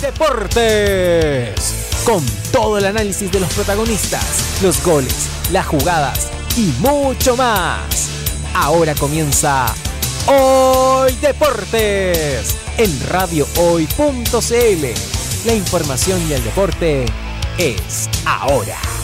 Deportes, con todo el análisis de los protagonistas, los goles, las jugadas y mucho más. Ahora comienza Hoy Deportes en radiohoy.cl la información y el deporte es ahora.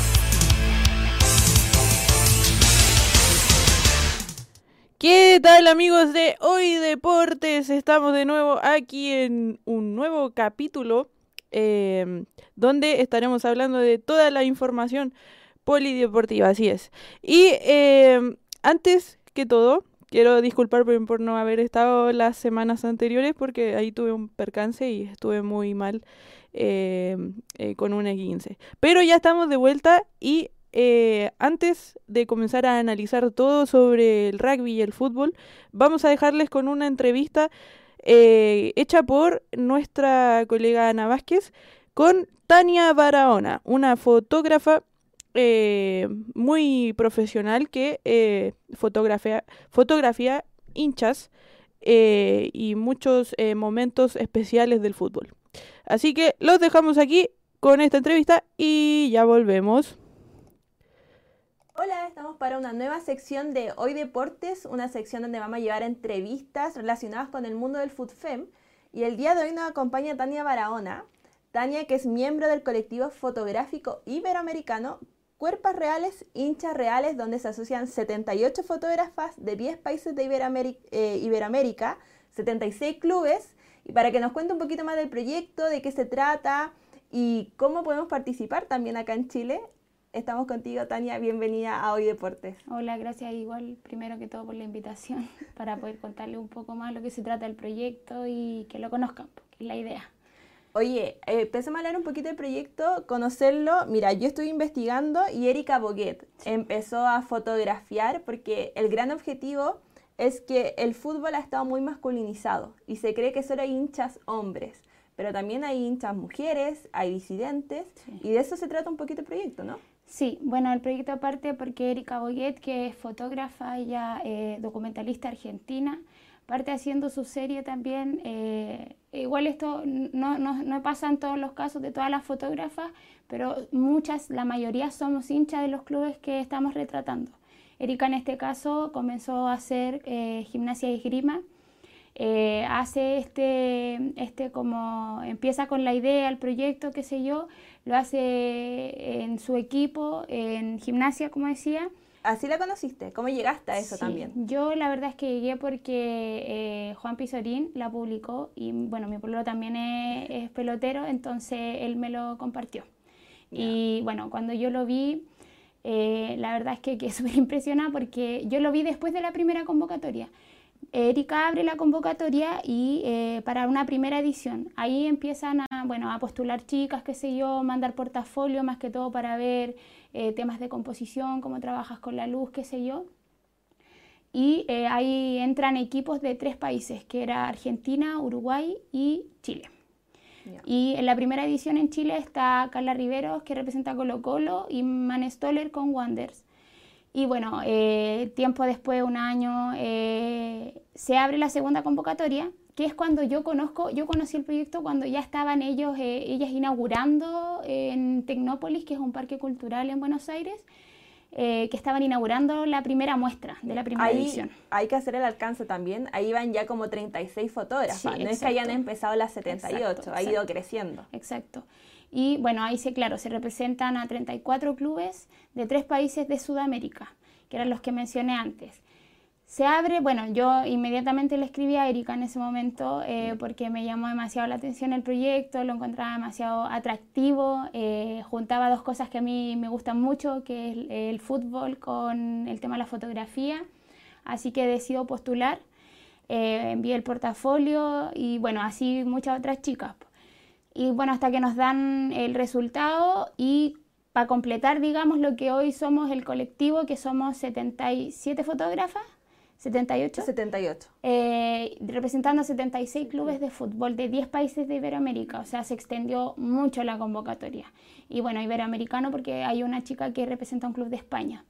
¿Qué tal amigos de Hoy Deportes? Estamos de nuevo aquí en un nuevo capítulo em, donde estaremos hablando de toda la información polideportiva, así es. Y em, antes que todo, quiero disculparme por no haber estado las semanas anteriores porque ahí tuve un percance y estuve muy mal eh, eh, con una 15. Pero ya estamos de vuelta y eh, antes de comenzar a analizar todo sobre el rugby y el fútbol, vamos a dejarles con una entrevista hecha por nuestra colega Ana Vázquez con Tania Barahona, una fotógrafa eh, muy profesional que eh, fotografía, fotografía hinchas eh, y muchos momentos especiales del fútbol. Así que los dejamos aquí con esta entrevista y ya volvemos. Hola, estamos para una nueva sección de Hoy Deportes, una sección donde vamos a llevar entrevistas relacionadas con el mundo del FUTFEM. Y el día de hoy nos acompaña Tania Barahona. Tania, que es miembro del colectivo fotográfico iberoamericano Cuerpas reales, hinchas reales, donde se asocian 78 fotógrafas de 10 países de eh, Iberoamérica, 76 clubes, y para que nos cuente un poquito más del proyecto, de qué se trata y cómo podemos participar también acá en Chile. Estamos contigo, Tania, bienvenida a Hoy Deportes. Hola, gracias igual, primero que todo por la invitación, para poder contarle un poco más lo que se trata del proyecto y que lo conozcan, porque es la idea. Oye, eh, empecemos a hablar un poquito del proyecto, conocerlo. Mira, yo estuve investigando y Erika Boguet empezó a fotografiar porque el gran objetivo es que el fútbol ha estado muy masculinizado y se cree que solo hay hinchas hombres, pero también hay hinchas mujeres, hay disidentes y de eso se trata un poquito el proyecto, ¿no? Sí, bueno, el proyecto aparte porque Erika Boguet, que es fotógrafa, ella eh, documentalista argentina, parte haciendo su serie también. Eh, igual esto no, no, no, pasa en todos los casos de todas las fotógrafas, pero muchas, la mayoría somos hinchas de los clubes que estamos retratando. Erika en este caso comenzó a hacer eh, gimnasia y esgrima. Eh, hace este, este como, empieza con la idea, el proyecto, qué sé yo, lo hace en su equipo, en gimnasia, como decía, así la conociste. ¿Cómo llegaste a eso también? Yo la verdad es que llegué porque eh, Juan Pizorín la publicó y bueno, mi pueblo también es, pelotero, entonces él me lo compartió. Y bueno, cuando yo lo vi, eh, la verdad es que quedé súper impresionada porque yo lo vi después de la primera convocatoria. Erika abre la convocatoria y eh, para una primera edición. Ahí empiezan a, bueno, a postular chicas, qué sé yo, mandar portafolio más que todo para ver eh, temas de composición, cómo trabajas con la luz, qué sé yo. Y eh, ahí entran equipos de tres países, que era Argentina, Uruguay y Chile. Y en la primera edición en Chile está Carla Riveros, que representa Colo Colo, y Man Stoller con Wonders. Y bueno, eh, tiempo después, un año, se abre la segunda convocatoria que es cuando yo conozco, yo conocí el proyecto cuando ya estaban ellos, eh, ellas inaugurando en Tecnópolis, que es un parque cultural en Buenos Aires, eh, que estaban inaugurando la primera muestra de la primera edición. Hay que hacer el alcance también, ahí van ya como 36 fotógrafas, no es que hayan empezado las 78, ha ido creciendo. Exacto. Y bueno, ahí se, claro, se representan a 34 clubes de tres países de Sudamérica, que eran los que mencioné antes. Se abre, bueno, yo inmediatamente le escribí a Erika en ese momento eh, porque me llamó demasiado la atención el proyecto, lo encontraba demasiado atractivo, eh, juntaba dos cosas que a mí me gustan mucho, que es el, fútbol con el tema de la fotografía, así que decido postular, eh, envié el portafolio y bueno, así muchas otras chicas. Y bueno, hasta que nos dan el resultado y para completar, digamos, lo que hoy somos el colectivo, que somos 77 fotógrafas, 78. 78. Eh, representando 76 clubes de fútbol de 10 países de Iberoamérica. O sea, se extendió mucho la convocatoria. Y bueno, iberoamericano porque hay una chica que representa un club de España.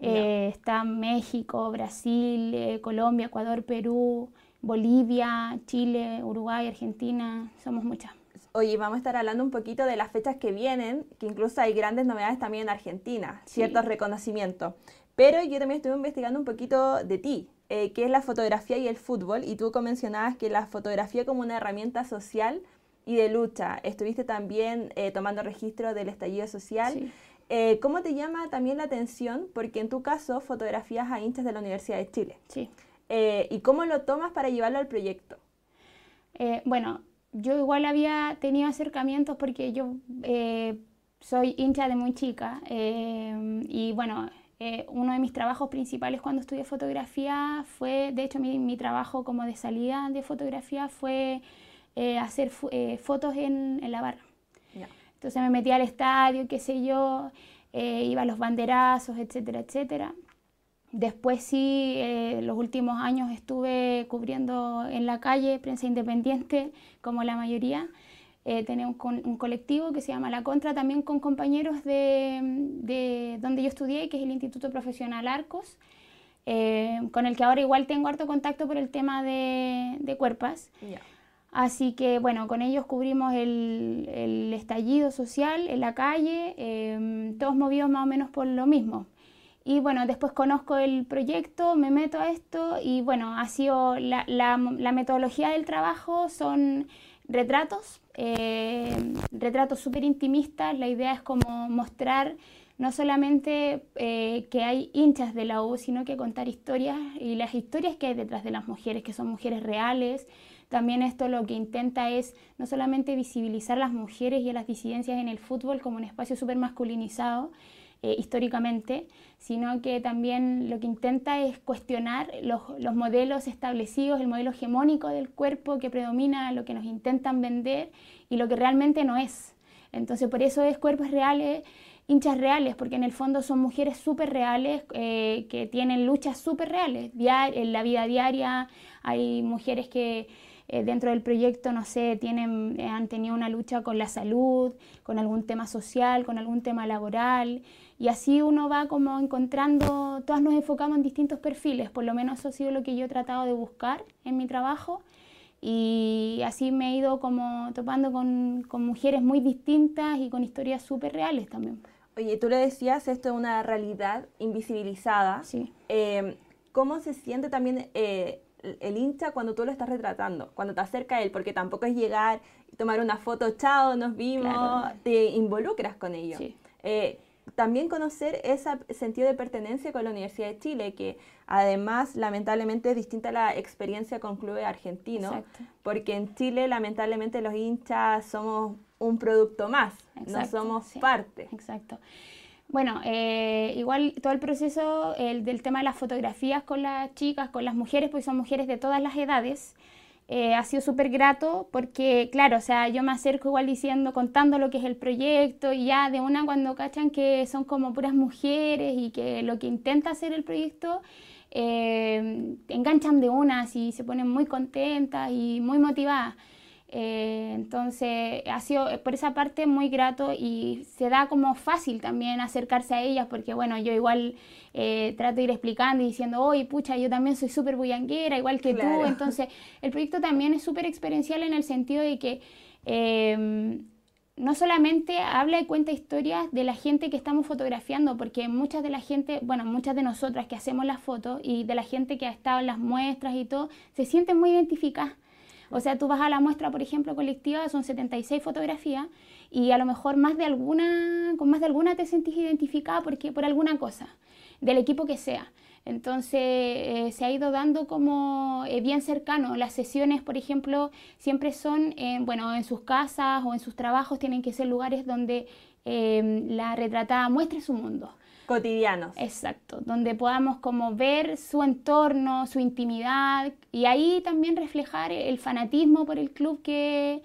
Eh, está México, Brasil, eh, Colombia, Ecuador, Perú, Bolivia, Chile, Uruguay, Argentina. Somos muchas. Oye, vamos a estar hablando un poquito de las fechas que vienen, que incluso hay grandes novedades también en Argentina, ciertos reconocimientos. Pero yo también estuve investigando un poquito de ti, eh, qué es la fotografía y el fútbol, y tú mencionabas que la fotografía como una herramienta social y de lucha. Estuviste también eh, tomando registro del estallido social. Eh, ¿Cómo te llama también la atención? Porque en tu caso fotografías a hinchas de la Universidad de Chile. Sí. ¿Y cómo lo tomas para llevarlo al proyecto? bueno, yo igual había tenido acercamientos porque yo soy hincha de muy chica y bueno, eh, uno de mis trabajos principales cuando estudié fotografía fue, de hecho mi, mi trabajo como de salida de fotografía fue eh, hacer eh, fotos en, en, la barra. Entonces me metía al estadio, qué sé yo, iba a los banderazos, etcétera, etcétera. Después sí, los últimos años estuve cubriendo en la calle prensa independiente, como la mayoría. Eh, tenemos un, colectivo que se llama La Contra, también con compañeros de, donde yo estudié, que es el Instituto Profesional Arcos, eh, con el que ahora igual tengo harto contacto por el tema de, cuerpas. Así que bueno, con ellos cubrimos el, estallido social en la calle, em, todos movidos más o menos por lo mismo. Y bueno, después conozco el proyecto, me meto a esto y bueno, ha sido la, metodología del trabajo son retratos, eh, retratos súper intimistas. La idea es como mostrar no solamente eh, que hay hinchas de la U, sino que contar historias y las historias que hay detrás de las mujeres, que son mujeres reales. También esto lo que intenta es no solamente visibilizar a las mujeres y a las disidencias en el fútbol como un espacio súper masculinizado, eh, históricamente, sino que también lo que intenta es cuestionar los, los, modelos establecidos, el modelo hegemónico del cuerpo que predomina, lo que nos intentan vender y lo que realmente no es. Entonces por eso es cuerpos reales, hinchas reales, porque en el fondo son mujeres súper reales eh, que tienen luchas súper reales. en la vida diaria hay mujeres que eh, dentro del proyecto, no sé, tienen, han tenido una lucha con la salud, con algún tema social, con algún tema laboral. Y así uno va como encontrando, todas nos enfocamos en distintos perfiles, por lo menos eso ha sido lo que yo he tratado de buscar en mi trabajo. Y así me he ido como topando con, con mujeres muy distintas y con historias súper reales también. Oye, tú le decías, esto es una realidad invisibilizada. Sí. Eh, ¿Cómo se siente también eh, el hincha cuando tú lo estás retratando, cuando te acerca a él? Porque tampoco es llegar tomar una foto, chao, nos vimos, te involucras con ello. Sí. Eh, también conocer ese sentido de pertenencia con la Universidad de Chile, que además lamentablemente es distinta a la experiencia con clubes argentinos, porque en Chile lamentablemente los hinchas somos un producto más, no somos parte. Exacto. Bueno, eh, igual todo el proceso el, del tema de las fotografías con las chicas, con las mujeres, pues son mujeres de todas las edades. Eh, ha sido súper grato porque, claro, o sea, yo me acerco igual diciendo, contando lo que es el proyecto y ya de una cuando cachan que son como puras mujeres y que lo que intenta hacer el proyecto, eh, enganchan de una y se ponen muy contentas y muy motivadas. Eh, entonces ha sido por esa parte muy grato y se da como fácil también acercarse a ellas porque bueno, yo igual eh, trato de ir explicando y diciendo, oye, pucha, yo también soy súper bullanguera, igual que tú. Entonces el proyecto también es súper experiencial en el sentido de que... Em, no solamente habla y cuenta historias de la gente que estamos fotografiando, porque muchas de la gente, bueno, muchas de nosotras que hacemos las fotos y de la gente que ha estado en las muestras y todo, se sienten muy identificadas o sea, tú vas a la muestra, por ejemplo, colectiva, son 76 fotografías, y a lo mejor más de alguna, con más de alguna te sentís identificada porque, por alguna cosa, del equipo que sea. Entonces eh, se ha ido dando como eh, bien cercano. Las sesiones, por ejemplo, siempre son, bueno, en sus casas o en sus trabajos, tienen que ser lugares donde la retratada muestre su mundo cotidianos. Exacto, donde podamos como ver su entorno, su intimidad y ahí también reflejar el fanatismo por el club que,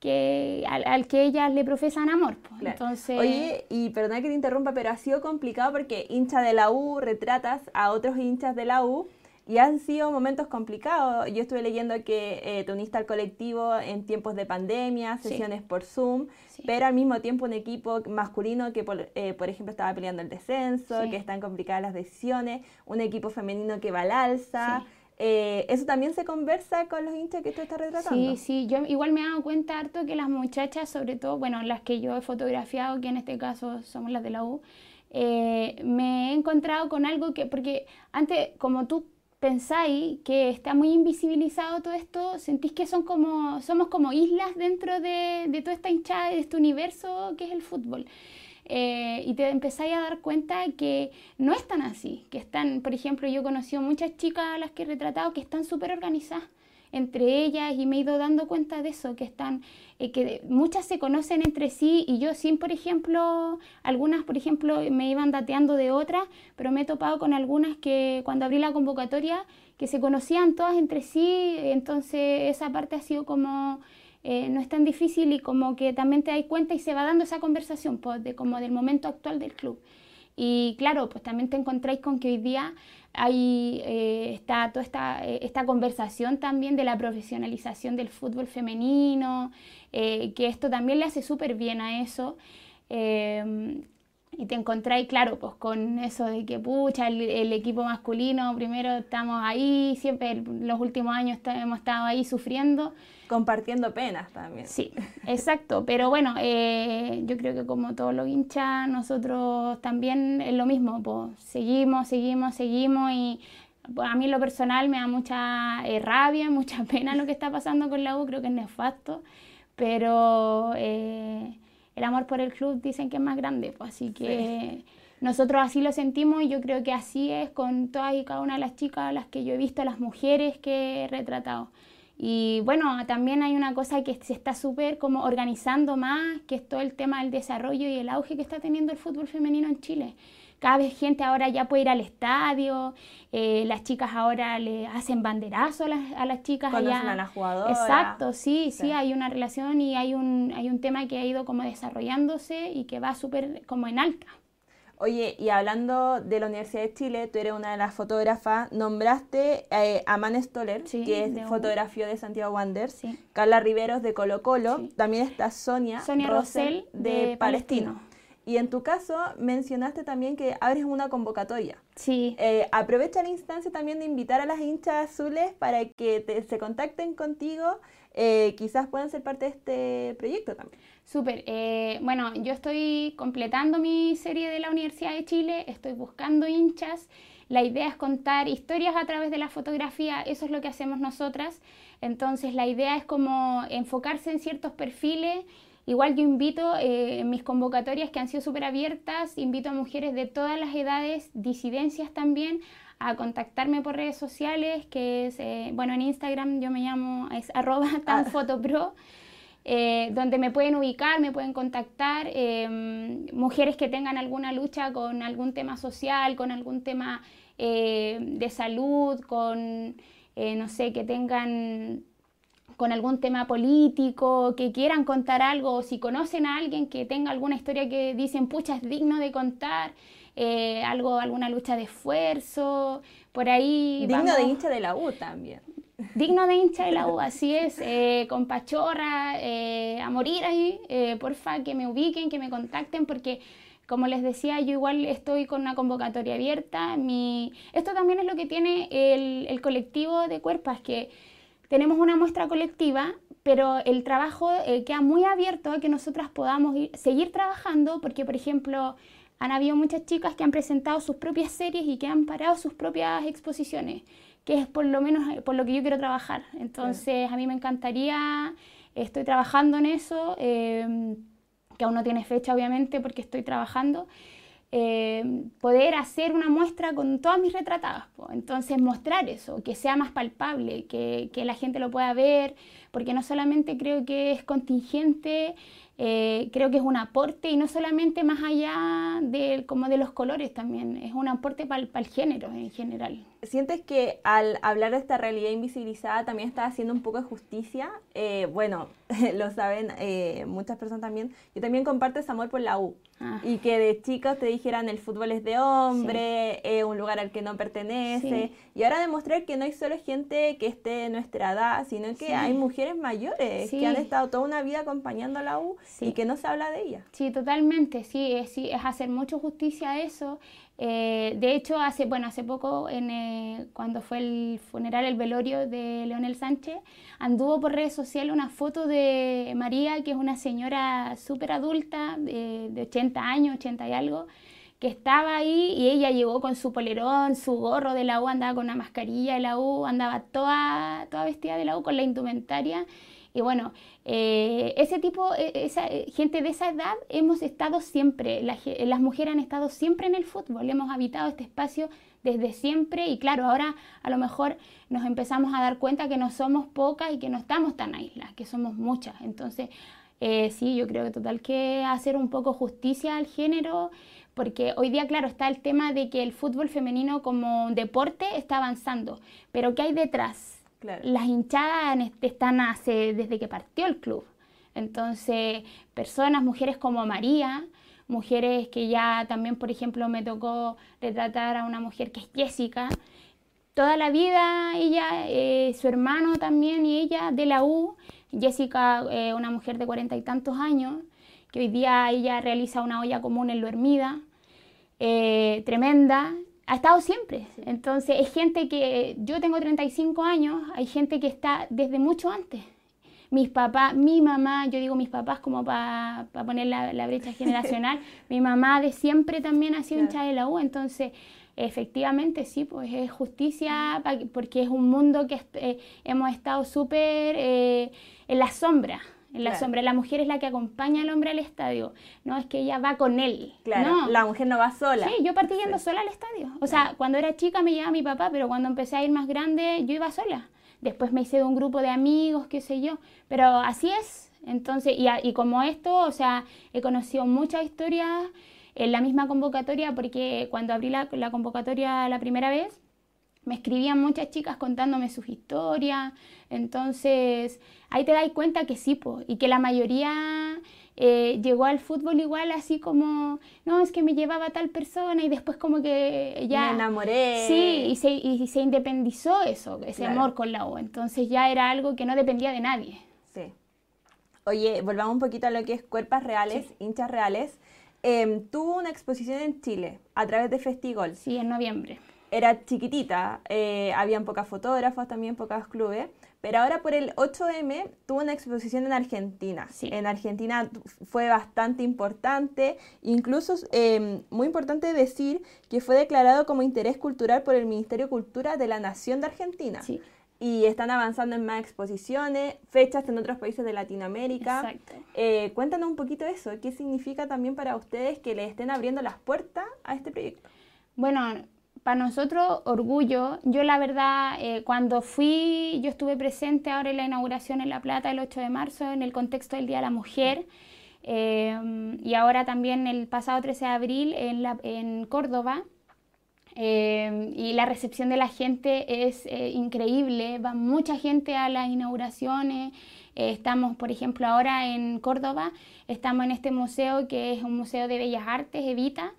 que al, que ellas le profesan amor. Entonces... Oye, y perdona que te interrumpa, pero ha sido complicado porque hincha de la U retratas a otros hinchas de la U y han sido momentos complicados. Yo estuve leyendo que eh, te uniste al colectivo en tiempos de pandemia, sesiones por Zoom, pero al mismo tiempo un equipo masculino que, por, eh, por ejemplo, estaba peleando el descenso, que están complicadas las decisiones, un equipo femenino que va al alza. Eh, ¿Eso también se conversa con los hinchas que tú estás retratando? Sí, sí, yo igual me he dado cuenta harto que las muchachas, sobre todo, bueno, las que yo he fotografiado, que en este caso somos las de la U, me he encontrado con algo que, porque antes, como tú pensáis que está muy invisibilizado todo esto, sentís que son como, somos como islas dentro de, de toda esta hinchada, de este universo que es el fútbol. Eh, y te empezáis a dar cuenta que no es tan así, que están, por ejemplo, yo he conocido muchas chicas a las que he retratado que están súper organizadas entre ellas y me he ido dando cuenta de eso, que están, eh, que muchas se conocen entre sí y yo sin, por ejemplo, algunas, por ejemplo, me iban dateando de otras, pero me he topado con algunas que cuando abrí la convocatoria, que se conocían todas entre sí, entonces esa parte ha sido como... Eh, no es tan difícil y como que también te das cuenta y se va dando esa conversación pues, de, como del momento actual del club. Y claro, pues también te encontráis con que hoy día hay eh, está toda esta, eh, esta, conversación también de la profesionalización del fútbol femenino, eh, que esto también le hace súper bien a eso. y te encontráis, claro, pues con eso de que, pucha, el, equipo masculino, primero estamos ahí, siempre los últimos años hemos estado ahí sufriendo, Compartiendo penas también. Sí, exacto. Pero bueno, eh, yo creo que como todos los hinchas, nosotros también es lo mismo. Pues seguimos, seguimos, seguimos y pues, a mí lo personal me da mucha eh, rabia, mucha pena lo que está pasando con la U, creo que es nefasto, pero eh, el amor por el club dicen que es más grande, pues así que nosotros así lo sentimos y yo creo que así es con todas y cada una de las chicas, las que yo he visto, las mujeres que he retratado. Y bueno, también hay una cosa que se está súper como organizando más, que es todo el tema del desarrollo y el auge que está teniendo el fútbol femenino en Chile. Cada vez gente ahora ya puede ir al estadio, eh, las chicas ahora le hacen banderazo a las, a las chicas allá. a. Exacto, sí, sí, hay una relación y hay un, hay un tema que ha ido como desarrollándose y que va súper como en alta. Oye, y hablando de la Universidad de Chile, tú eres una de las fotógrafas, nombraste eh, a Man Stoller, que es fotografía de Santiago Wanderers, Carla Riveros de Colo Colo, también está Sonia, Sonia Rosell de, Palestino. Y en tu caso mencionaste también que abres una convocatoria. Sí. Eh, aprovecha la instancia también de invitar a las hinchas azules para que se contacten contigo, eh, quizás puedan ser parte de este proyecto también. Súper. Eh, bueno, yo estoy completando mi serie de la Universidad de Chile, estoy buscando hinchas. La idea es contar historias a través de la fotografía, eso es lo que hacemos nosotras. Entonces la idea es como enfocarse en ciertos perfiles. Igual yo invito eh, en mis convocatorias que han sido súper abiertas, invito a mujeres de todas las edades, disidencias también, a contactarme por redes sociales, que es, eh, bueno, en Instagram yo me llamo, es arroba tanfotopro. Eh, donde me pueden ubicar, me pueden contactar, em, mujeres que tengan alguna lucha con algún tema social, con algún tema eh, de salud, con, no sé, que tengan con algún tema político, que quieran contar algo, o si conocen a alguien que tenga alguna historia que dicen, pucha, es digno de contar, algo, alguna lucha de esfuerzo, por ahí. Digno de hincha de la U también digno de hincha de la U, así es, eh, con pachorra, eh, a morir ahí, eh, porfa, que me ubiquen, que me contacten, porque como les decía, yo igual estoy con una convocatoria abierta. Mi... Esto también es lo que tiene el, el colectivo de cuerpas, que tenemos una muestra colectiva, pero el trabajo queda muy abierto a que nosotras podamos seguir trabajando, porque por ejemplo, han habido muchas chicas que han presentado sus propias series y que han parado sus propias exposiciones que es por lo menos eh, por lo que yo quiero trabajar. Entonces, a mí me encantaría, estoy trabajando en eso, em, que aún no tiene fecha obviamente porque estoy trabajando, eh, poder hacer una muestra con todas mis retratadas. Entonces mostrar eso, que sea más palpable, que, que, la gente lo pueda ver, porque no solamente creo que es contingente eh, creo que es un aporte y no solamente más allá de, como de los colores también, es un aporte para el género en general. ¿Sientes que al hablar de esta realidad invisibilizada también está haciendo un poco de justicia? Eh, bueno, lo saben eh, muchas personas también. Yo también comparto ese amor por la U. Ah. Y que de chicos te dijeran el fútbol es de hombre, es un lugar al que no pertenece. Y ahora demostrar que no hay solo gente que esté de nuestra edad, sino que hay mujeres mayores que han estado toda una vida acompañando a la U y que no se habla de ella. Sí, totalmente, sí, es, sí, es hacer mucho justicia a eso. Eh, de hecho, hace, bueno, hace poco, en, eh, cuando fue el funeral, el velorio de Leonel Sánchez, anduvo por redes sociales una foto de María, que es una señora súper adulta, de, de 80 años, 80 y algo, que estaba ahí y ella llegó con su polerón, su gorro de la U, andaba con una mascarilla de la U, andaba toda, toda vestida de la U con la indumentaria y bueno, eh, ese tipo, e, esa eh, gente de esa edad hemos estado siempre, las mujeres han estado siempre en el fútbol, hemos habitado este espacio desde siempre y claro, ahora a lo mejor nos empezamos a dar cuenta que no somos pocas y que no estamos tan aisladas, que somos muchas. Entonces, eh, sí, yo creo que total que hacer un poco justicia al género, porque hoy día, claro, está el tema de que el fútbol femenino como deporte está avanzando, pero ¿qué hay detrás? Las hinchadas están hace, desde que partió el club. Entonces, personas, mujeres como María, mujeres que ya también, por ejemplo, me tocó retratar a una mujer que es Jessica. Toda la vida ella, eh, su hermano también y ella de la U. Jessica, eh, una mujer de cuarenta y tantos años, que hoy día ella realiza una olla común en Lo Hermida, eh, tremenda, ha estado siempre. Entonces, es gente que, yo tengo 35 años, hay gente que está desde mucho antes. Mis papás, mi mamá, yo digo mis papás como para poner la, brecha generacional, mi mamá de siempre también ha sido hincha de la U, entonces efectivamente sí, pues es justicia porque es un mundo que eh, hemos estado súper eh, en la sombra en la sombra. La mujer es la que acompaña al hombre al estadio, no es que ella va con él. Claro, la mujer no va sola. Sí, yo partí yendo sola al estadio. O sea, cuando era chica me llevaba mi papá, pero cuando empecé a ir más grande yo iba sola. Después me hice de un grupo de amigos, qué sé yo. Pero así es. Entonces, y, y como esto, o sea, he conocido muchas historias en la misma convocatoria, porque cuando abrí la, la convocatoria la primera vez, me escribían muchas chicas contándome sus historias, entonces ahí te das cuenta que sí, y que la mayoría eh, llegó al fútbol igual así como, no, es que me llevaba tal persona y después como que ya... Me enamoré. Sí, y se, y se independizó eso, ese amor con la U, entonces ya era algo que no dependía de nadie. Sí. Oye, volvamos un poquito a lo que es cuerpas reales, hinchas reales. Em, tuvo una exposición en Chile a través de Festigol. Sí, en noviembre era chiquitita, eh, habían pocas fotógrafas, también pocas clubes, pero ahora por el 8M tuvo una exposición en Argentina. En Argentina fue bastante importante, incluso eh, muy importante decir que fue declarado como interés cultural por el Ministerio de Cultura de la Nación de Argentina. Y están avanzando en más exposiciones, fechas en otros países de Latinoamérica. Eh, cuéntanos un poquito eso, ¿qué significa también para ustedes que le estén abriendo las puertas a este proyecto? Bueno, para nosotros, orgullo. Yo la verdad, eh, cuando fui, yo estuve presente ahora en la inauguración en La Plata el 8 de marzo en el contexto del Día de la Mujer. Eh, y ahora también el pasado 13 de abril en, la, en Córdoba. Eh, y la recepción de la gente es increíble, va mucha gente a las inauguraciones. estamos, por ejemplo, ahora en Córdoba, estamos en este museo que es un museo de bellas artes, Evita,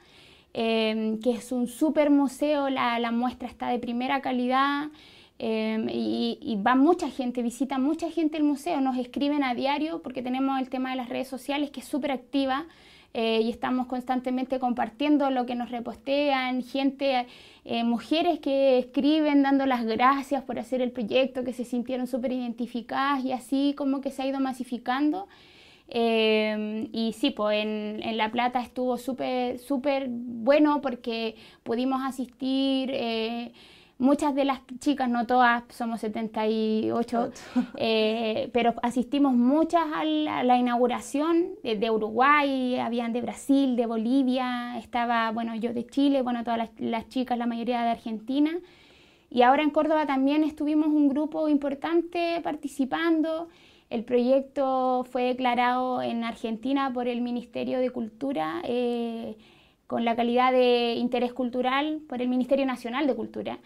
Em, que es un super museo, la, la, muestra está de primera calidad em, y, va mucha gente, visita mucha gente el museo, nos escriben a diario porque tenemos el tema de las redes sociales que es súper activa. Eh, y estamos constantemente compartiendo lo que nos repostean, gente, eh, mujeres que escriben dando las gracias por hacer el proyecto, que se sintieron súper identificadas y así como que se ha ido masificando. Em, y sí, pues en, La Plata estuvo súper súper bueno porque pudimos asistir eh, muchas de las chicas, no todas, somos 78, eh, pero asistimos muchas a la, inauguración de, Uruguay, habían de Brasil, de Bolivia, estaba, bueno, yo de Chile, bueno, todas las, las chicas, la mayoría de Argentina. Y ahora en Córdoba también estuvimos un grupo importante participando. El proyecto fue declarado en Argentina por el Ministerio de Cultura eh, con la calidad de interés cultural por el Ministerio Nacional de Cultura.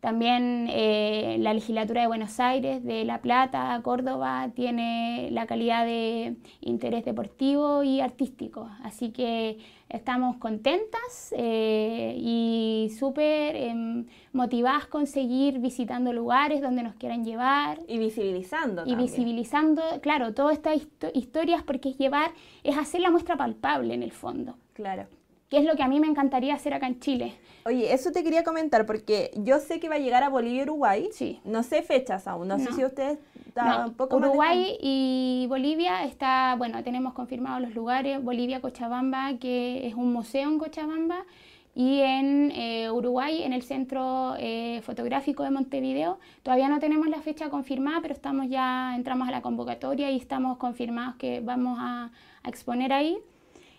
También eh, la legislatura de Buenos Aires, de La Plata, Córdoba, tiene la calidad de interés deportivo y artístico. Así que estamos contentas eh, y súper em, motivadas con seguir visitando lugares donde nos quieran llevar. Y visibilizando. Y visibilizando, claro, todas estas historias porque es llevar, es hacer la muestra palpable en el fondo. Claro que es lo que a mí me encantaría hacer acá en Chile. Oye, eso te quería comentar porque yo sé que va a llegar a Bolivia y Uruguay. Sí. No sé fechas aún, no, sé si ustedes no. Uruguay y Bolivia está, bueno, tenemos confirmados los lugares. Bolivia, Cochabamba, que es un museo en Cochabamba. Y en eh, Uruguay, en el Centro eh, Fotográfico de Montevideo, todavía no tenemos la fecha confirmada, pero estamos ya, entramos a la convocatoria y estamos confirmados que vamos a, a exponer ahí.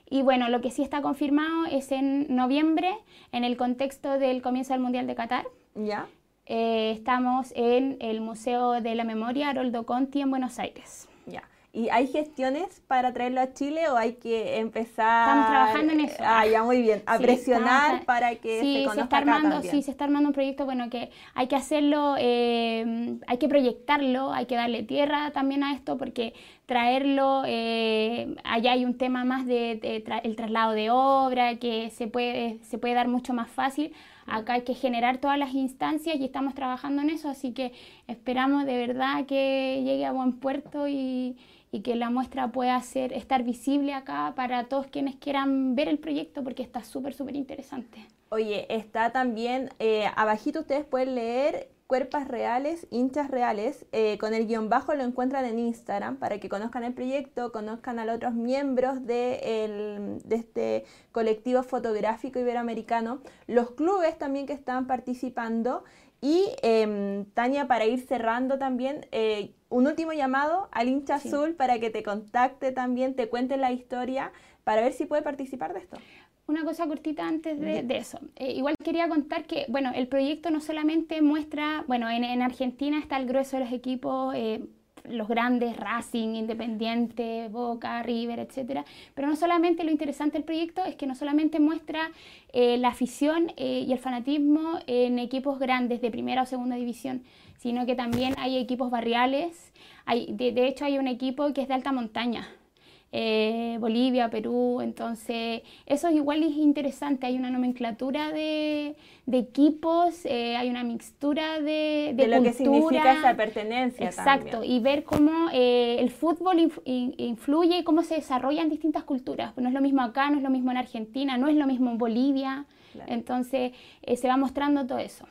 Y bueno, lo que sí está confirmado es en noviembre, en el contexto del comienzo del Mundial de Qatar. Ya. Eh, estamos en el Museo de la Memoria Haroldo Conti en Buenos Aires. Ya. ¿Y hay gestiones para traerlo a Chile o hay que empezar? Estamos trabajando en eso. Ah, ya muy bien. A presionar para que se conozca está armando, Sí, se está armando un proyecto, bueno, que hay que hacerlo, eh, hay que proyectarlo, hay que darle tierra también a esto porque traerlo, eh, allá hay un tema más de, el traslado de obra que se puede, se puede dar mucho más fácil. Acá hay que generar todas las instancias y estamos trabajando en eso, así que esperamos de verdad que llegue a buen puerto y, y que la muestra pueda ser, estar visible acá para todos quienes quieran ver el proyecto porque está súper, súper interesante. Oye, está también, eh, abajito ustedes pueden leer cuerpas reales, hinchas reales, eh, con el guion bajo lo encuentran en Instagram para que conozcan el proyecto, conozcan a los otros miembros de, de este colectivo fotográfico iberoamericano, los clubes también que están participando y em, Tania, para ir cerrando también, eh, un último llamado al hincha azul para que te contacte también, te cuente la historia, para ver si puede participar de esto. Una cosa cortita antes de, eso. Eh, igual quería contar que, bueno, el proyecto no solamente muestra, bueno, en, en Argentina está el grueso de los equipos eh, los grandes, Racing, Independiente, Boca, River, etcétera. Pero no solamente lo interesante del proyecto es que no solamente muestra eh, la afición eh, y el fanatismo en equipos grandes de primera o segunda división, sino que también hay equipos barriales. Hay, de hecho, hay un equipo que es de alta montaña. Eh, Bolivia, Perú, entonces eso igual es interesante, hay una nomenclatura de, equipos, eh, hay una mixtura de, de, lo que significa esa pertenencia. Exacto, y ver cómo eh, el fútbol influye y cómo se desarrolla en distintas culturas. No es lo mismo acá, no es lo mismo en Argentina, no es lo mismo en Bolivia, entonces se va mostrando todo eso.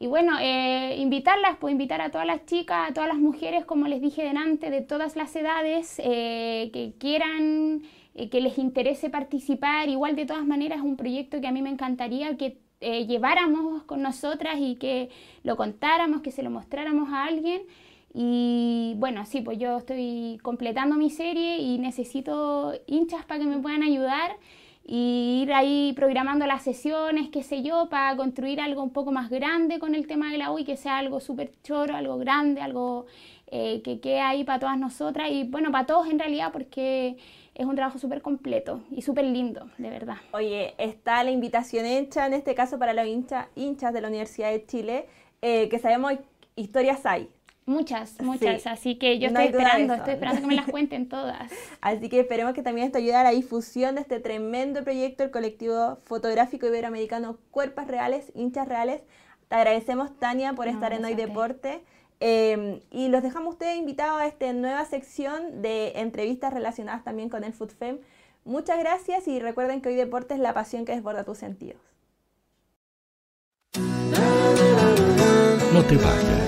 Y bueno, eh, invitarlas, pues invitar a todas las chicas, a todas las mujeres, como les dije delante, de todas las edades, eh, que quieran, eh, que les interese participar. Igual de todas maneras es un proyecto que a mí me encantaría que lleváramos con nosotras y que lo contáramos, que se lo mostráramos a alguien. Y bueno, sí, pues yo estoy completando mi serie y necesito hinchas para que me puedan ayudar y ir ahí programando las sesiones, qué sé yo, para construir algo un poco más grande con el tema de la U y que sea algo súper choro, algo grande, algo eh, que quede ahí para todas nosotras y bueno, para todos en realidad porque es un trabajo súper completo y súper lindo, de verdad. Oye, está la invitación hecha en este caso para los hinchas de la Universidad de Chile, eh, que sabemos historias hay, Muchas, muchas. Así que yo estoy esperando, estoy esperando que me las cuenten todas. Así que esperemos que también esto ayude a la difusión de este tremendo proyecto, el colectivo fotográfico iberoamericano Cuerpos Reales, Hinchas Reales. Te agradecemos, Tania, por estar en Hoy Deporte. Em, y los dejamos ustedes invitados a esta nueva sección de entrevistas relacionadas también con el FoodFem. Muchas gracias y recuerden que Hoy Deporte es la pasión que desborda tus sentidos. No te vayas.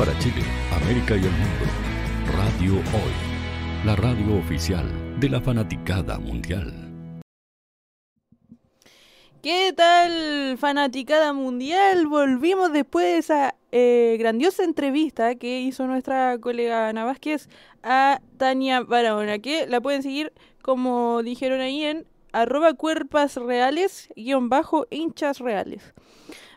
Para Chile, América y el mundo, Radio Hoy, la radio oficial de la fanaticada mundial. ¿Qué tal, fanaticada mundial? Volvimos después de esa eh, grandiosa entrevista que hizo nuestra colega Ana Vázquez a Tania Barahona, que la pueden seguir, como dijeron ahí, en arroba cuerpas reales, guion bajo hinchas reales.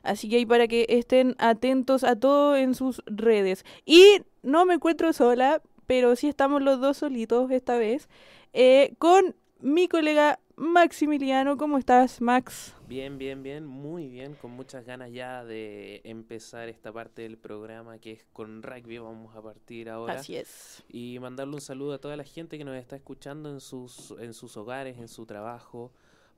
Así que ahí para que estén atentos a todo en sus redes. Y no me encuentro sola, pero sí estamos los dos solitos esta vez, eh, con mi colega Maximiliano. ¿Cómo estás, Max? Bien, bien, bien, muy bien, con muchas ganas ya de empezar esta parte del programa que es con rugby, vamos a partir ahora. Así es. Y mandarle un saludo a toda la gente que nos está escuchando en sus, en sus hogares, en su trabajo,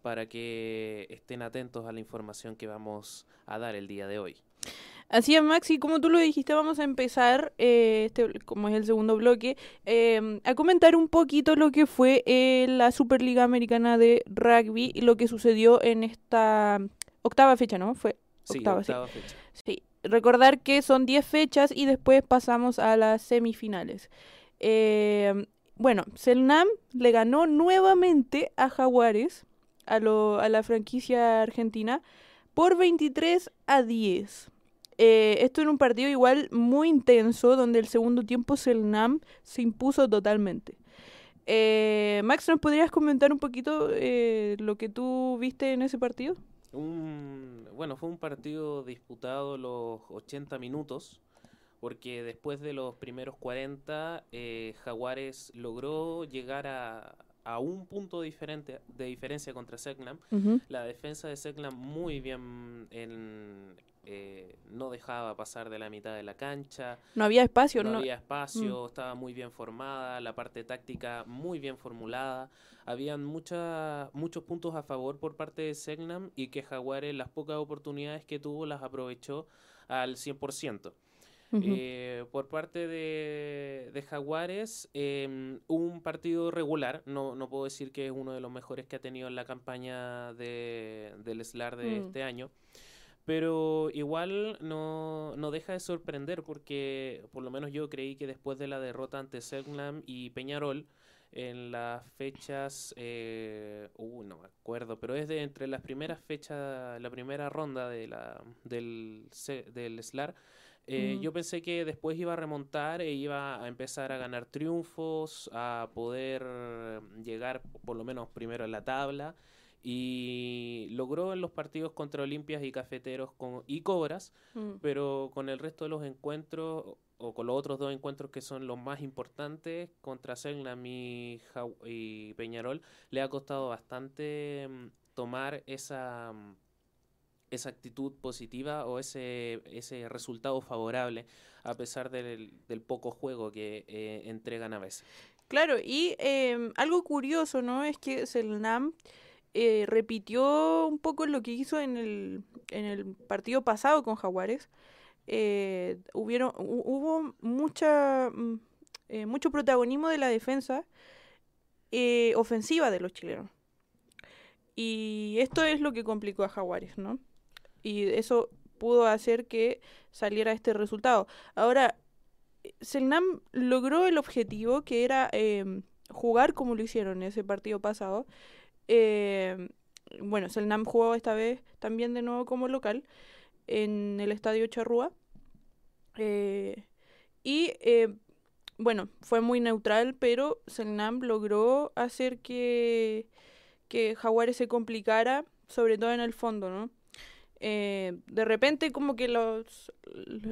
para que estén atentos a la información que vamos a dar el día de hoy. Así es, Maxi, como tú lo dijiste, vamos a empezar, eh, este, como es el segundo bloque, eh, a comentar un poquito lo que fue eh, la Superliga Americana de Rugby y lo que sucedió en esta octava fecha, ¿no? Fue octava, sí, octava fecha. Sí, recordar que son 10 fechas y después pasamos a las semifinales. bueno, Selnam le ganó nuevamente a Jaguares, a, la franquicia argentina, por 23 a 10. Eh, esto era un partido igual muy intenso, donde el segundo tiempo Selnam se impuso totalmente. Eh, Max, ¿nos podrías comentar un poquito eh, lo que tú viste en ese partido? Bueno, fue un partido disputado los 80 minutos, porque después de los primeros 40, Jaguares logró llegar a, a un punto diferente de diferencia contra Segnam. La defensa de Segnam muy bien en, eh, no dejaba pasar de la mitad de la cancha. No había espacio, ¿no? había espacio, mm. estaba muy bien formada, la parte táctica muy bien formulada. Habían mucha, muchos puntos a favor por parte de Segnam y que Jaguares las pocas oportunidades que tuvo las aprovechó al 100%. Eh, por parte de, Jaguares, eh, un partido regular, no, no puedo decir que es uno de los mejores que ha tenido en la campaña de, del SLAR de mm. este año, pero igual no, no, deja de sorprender porque por lo menos yo creí que después de la derrota ante Selknam y Peñarol, en las fechas, eh, uh, no me acuerdo, pero es de entre las primeras fechas, la primera ronda de la, del, del SLAR, eh, yo pensé que después iba a remontar e iba a empezar a ganar triunfos, a poder llegar por lo menos primero en la tabla. Y logró en los partidos contra Olimpias y Cafeteros con, y Cobras, mm. pero con el resto de los encuentros, o con los otros dos encuentros que son los más importantes, contra Selnam y, y Peñarol, le ha costado bastante mm, tomar esa mm, esa actitud positiva o ese, ese resultado favorable a pesar del, poco juego que eh, entregan a veces. Claro, y em, algo curioso, ¿no? Es que Selnam eh, repitió un poco lo que hizo en el, en el partido pasado con Jaguares. Eh, hubieron, hubo mucha, mm, mucho protagonismo de la defensa ofensiva de los chilenos. Y esto es lo que complicó a Jaguares, ¿no? Y eso pudo hacer que saliera este resultado. Ahora, Selnam logró el objetivo que era em, jugar como lo hicieron en ese partido pasado. Eh, bueno, Selnam jugó esta vez también de nuevo como local en el estadio Charrúa. Eh, y eh, bueno, fue muy neutral, pero Selnam logró hacer que, que Jaguares se complicara, sobre todo en el fondo, ¿no? Eh, de repente como que los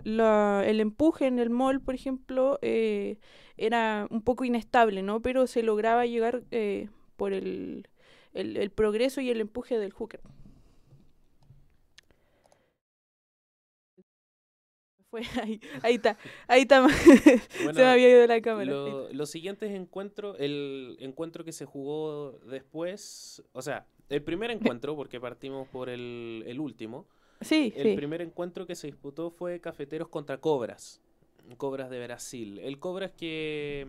la, el empuje en el mall, por ejemplo, eh, era un poco inestable, ¿no? Pero se lograba llegar eh, por el, el, el, progreso y el empuje del hooker. Fue ahí, ahí está, ahí está. Bueno, se me había ido la cámara. Lo, los siguientes encuentros, el encuentro que se jugó después, o sea, el primer encuentro, porque partimos por el, el último. Sí, el sí. primer encuentro que se disputó fue Cafeteros contra Cobras. Cobras de Brasil. El Cobras que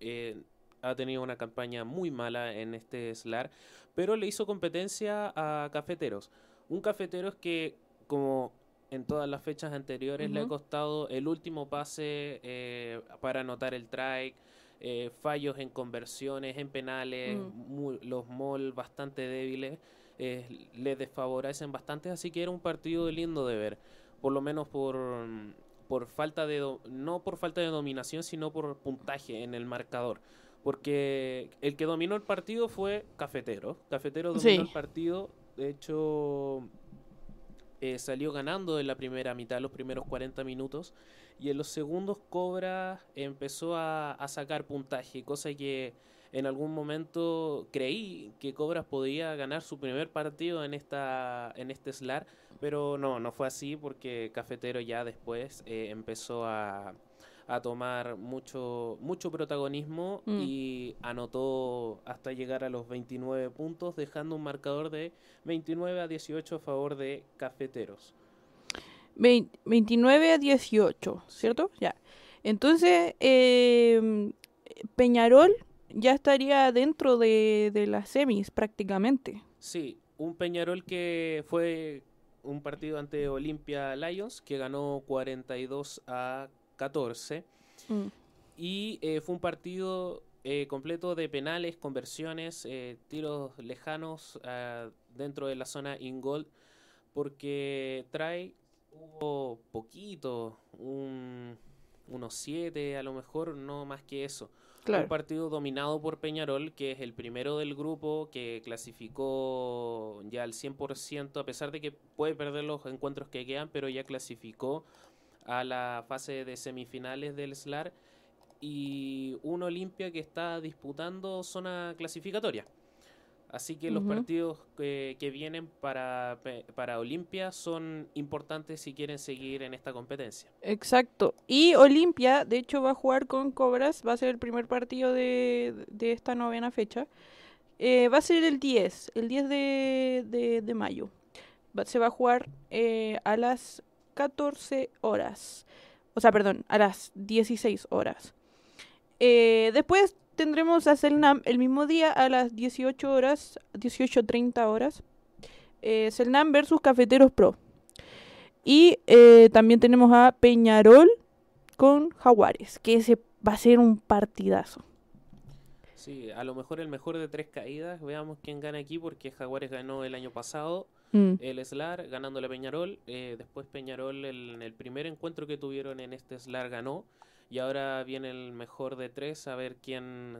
eh, ha tenido una campaña muy mala en este SLAR, pero le hizo competencia a Cafeteros. Un Cafeteros que, como en todas las fechas anteriores, uh -huh. le ha costado el último pase eh, para anotar el try. Eh, fallos en conversiones, en penales, mm. muy, los mall bastante débiles, eh, le desfavorecen bastante, así que era un partido lindo de ver, por lo menos por, por falta de, no por falta de dominación, sino por puntaje en el marcador, porque el que dominó el partido fue Cafetero, Cafetero dominó sí. el partido, de hecho eh, salió ganando en la primera mitad, los primeros 40 minutos, y en los segundos Cobra empezó a, a, sacar puntaje, cosa que en algún momento creí que Cobras podía ganar su primer partido en esta en este SLAR, pero no, no fue así porque Cafetero ya después eh, empezó a, a, tomar mucho mucho protagonismo mm. y anotó hasta llegar a los 29 puntos, dejando un marcador de 29 a 18 a favor de Cafeteros. 29 a 18, ¿cierto? Ya. Entonces, eh, Peñarol ya estaría dentro de, de, las semis prácticamente. Sí, un Peñarol que fue un partido ante Olimpia Lions que ganó 42 a 14. Mm. Y eh, fue un partido eh, completo de penales, conversiones, eh, tiros lejanos dentro de la zona in-gold porque trae hubo poquito, un, unos siete a lo mejor, no más que eso. Claro. Un partido dominado por Peñarol, que es el primero del grupo, que clasificó ya al 100%, a pesar de que puede perder los encuentros que quedan, pero ya clasificó a la fase de semifinales del SLAR. Y un Olimpia que está disputando zona clasificatoria. Así que los uh -huh. partidos que, que, vienen para, para Olimpia son importantes si quieren seguir en esta competencia. Exacto. Y Olimpia, de hecho, va a jugar con Cobras, va a ser el primer partido de, de esta novena fecha. Eh, va a ser el 10, el 10 de, de, de mayo. Va, se va a jugar eh, a las 14 horas. O sea, perdón, a las 16 horas. Eh, después tendremos a Selnam el mismo día a las 18 horas, 18.30 horas. Eh, Selnam versus Cafeteros Pro. Y eh, también tenemos a Peñarol con Jaguares, que ese va a ser un partidazo. Sí, a lo mejor el mejor de tres caídas. Veamos quién gana aquí, porque Jaguares ganó el año pasado mm. el SLAR, ganándole a Peñarol. Eh, después Peñarol, el, en el primer encuentro que tuvieron en este SLAR, ganó. Y ahora viene el mejor de tres a ver quién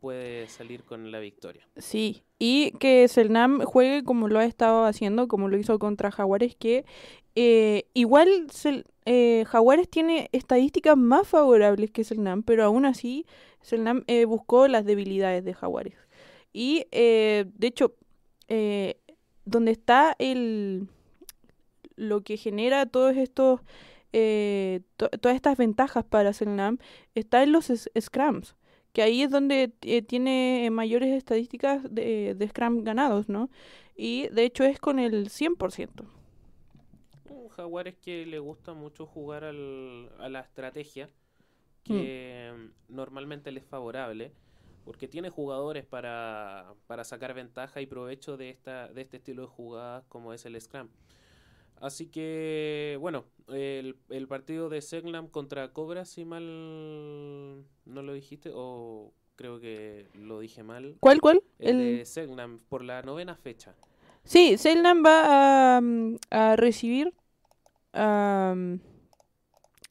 puede salir con la victoria. Sí, y que Selnam juegue como lo ha estado haciendo, como lo hizo contra Jaguares, que eh, igual eh, Jaguares tiene estadísticas más favorables que Selnam, pero aún así Selnam eh, buscó las debilidades de Jaguares. Y de hecho, donde está el lo que genera todos estos eh, to todas estas ventajas para Selnam está en los scrums, que ahí es donde eh, tiene mayores estadísticas de, de scrum ganados, ¿no? Y de hecho es con el 100%. Un Jaguares que le gusta mucho jugar al, a la estrategia, que mm. normalmente le es favorable, porque tiene jugadores para, para sacar ventaja y provecho de, esta, de este estilo de jugadas como es el scrum. Así que, bueno, el, el partido de Seglam contra Cobra, si mal no lo dijiste, o creo que lo dije mal. ¿Cuál, cuál? El, el... de Seglam, por la novena fecha. Sí, Seglam va a, a recibir... Um,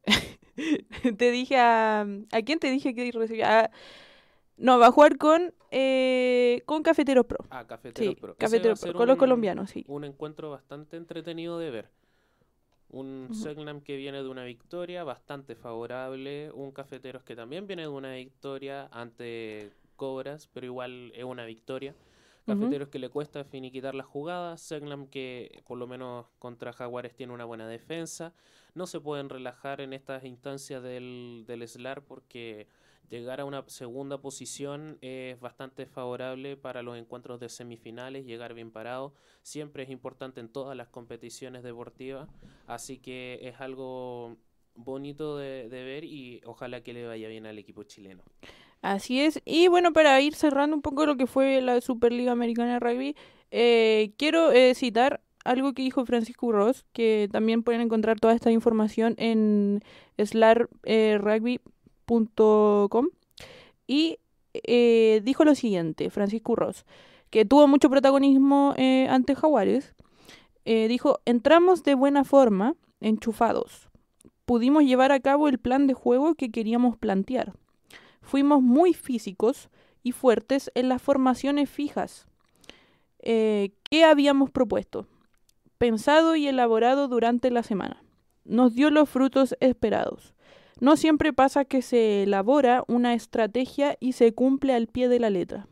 te dije a... ¿A quién te dije que recibía? A, No, va a jugar con, eh, con Cafeteros Pro. Ah, Cafeteros sí, Pro. Cafeteros Pro, con los colombianos, sí. Un encuentro bastante entretenido de ver. Un uh que viene de una victoria bastante favorable. Un Cafeteros que también viene de una victoria ante Cobras, pero igual es una victoria. Cafeteros que le cuesta finiquitar las jugadas. Segnam que por lo menos contra Jaguares tiene una buena defensa. No se pueden relajar en estas instancias del, del SLAR porque llegar a una segunda posición es bastante favorable para los encuentros de semifinales, llegar bien parado. Siempre es importante en todas las competiciones deportivas. Así que es algo bonito de, ver y ojalá que le vaya bien al equipo chileno. Así es. Y bueno, para ir cerrando un poco lo que fue la Superliga Americana de Rugby, eh, quiero eh, citar algo que dijo Francisco Ross, que también pueden encontrar toda esta información en y eh, dijo lo siguiente, Francisco Ross, que tuvo mucho protagonismo ante Jaguares. dijo, entramos de buena forma, enchufados. Pudimos llevar a cabo el plan de juego que queríamos plantear Fuimos muy físicos y fuertes en las formaciones fijas eh, que habíamos propuesto, pensado y elaborado durante la semana. Nos dio los frutos esperados. No siempre pasa que se elabora una estrategia y se cumple al pie de la letra.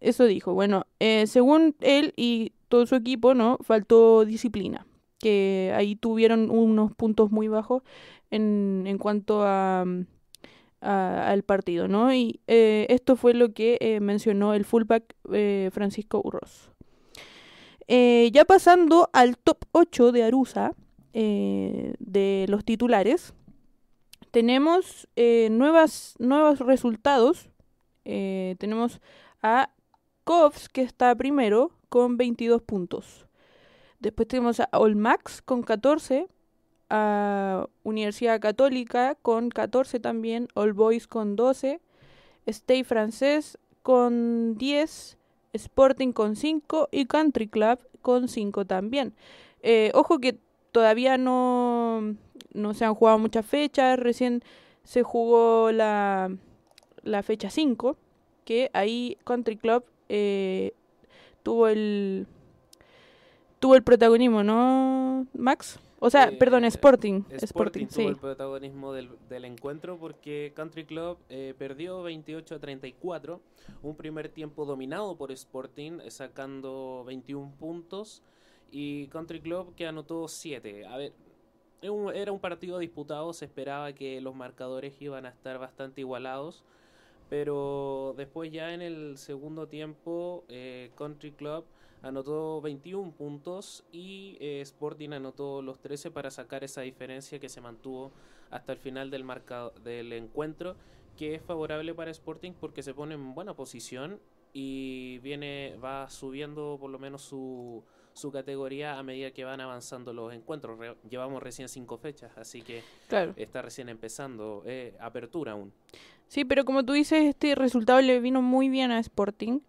Eso dijo. Bueno, eh, según él y todo su equipo, ¿no? Faltó disciplina. Que ahí tuvieron unos puntos muy bajos en, en cuanto a al partido, ¿no? Y eh, esto fue lo que eh, mencionó el fullback Francisco Urros. ya pasando al top 8 de Arusa, de los titulares, tenemos nuevas, nuevos resultados. tenemos a Kovs, que está primero, con 22 puntos. Después tenemos a Olmax con 14, a Universidad Católica con 14 también, All Boys con 12, Stay Francés con 10, Sporting con 5 y Country Club con 5 también. Eh, ojo que todavía no, no se han jugado muchas fechas, recién se jugó la, la fecha 5, que ahí Country Club eh, tuvo el tuvo el protagonismo, ¿no, Max? O sea, perdón, eh, Sporting. Sporting, tuvo el protagonismo del, del, encuentro porque Country Club eh, perdió 28 a 34. Un primer tiempo dominado por Sporting, eh, sacando 21 puntos. Y Country Club que anotó 7. A ver, era un partido disputado. Se esperaba que los marcadores iban a estar bastante igualados. Pero después, ya en el segundo tiempo, Country Club anotó 21 puntos y eh, Sporting anotó los 13 para sacar esa diferencia que se mantuvo hasta el final del, marcado, del encuentro, que es favorable para Sporting porque se pone en buena posición y viene va subiendo por lo menos su, su categoría a medida que van avanzando los encuentros. llevamos recién cinco fechas, así que está recién empezando, eh, apertura aún. Sí, pero como tú dices, este resultado le vino muy bien a Sporting.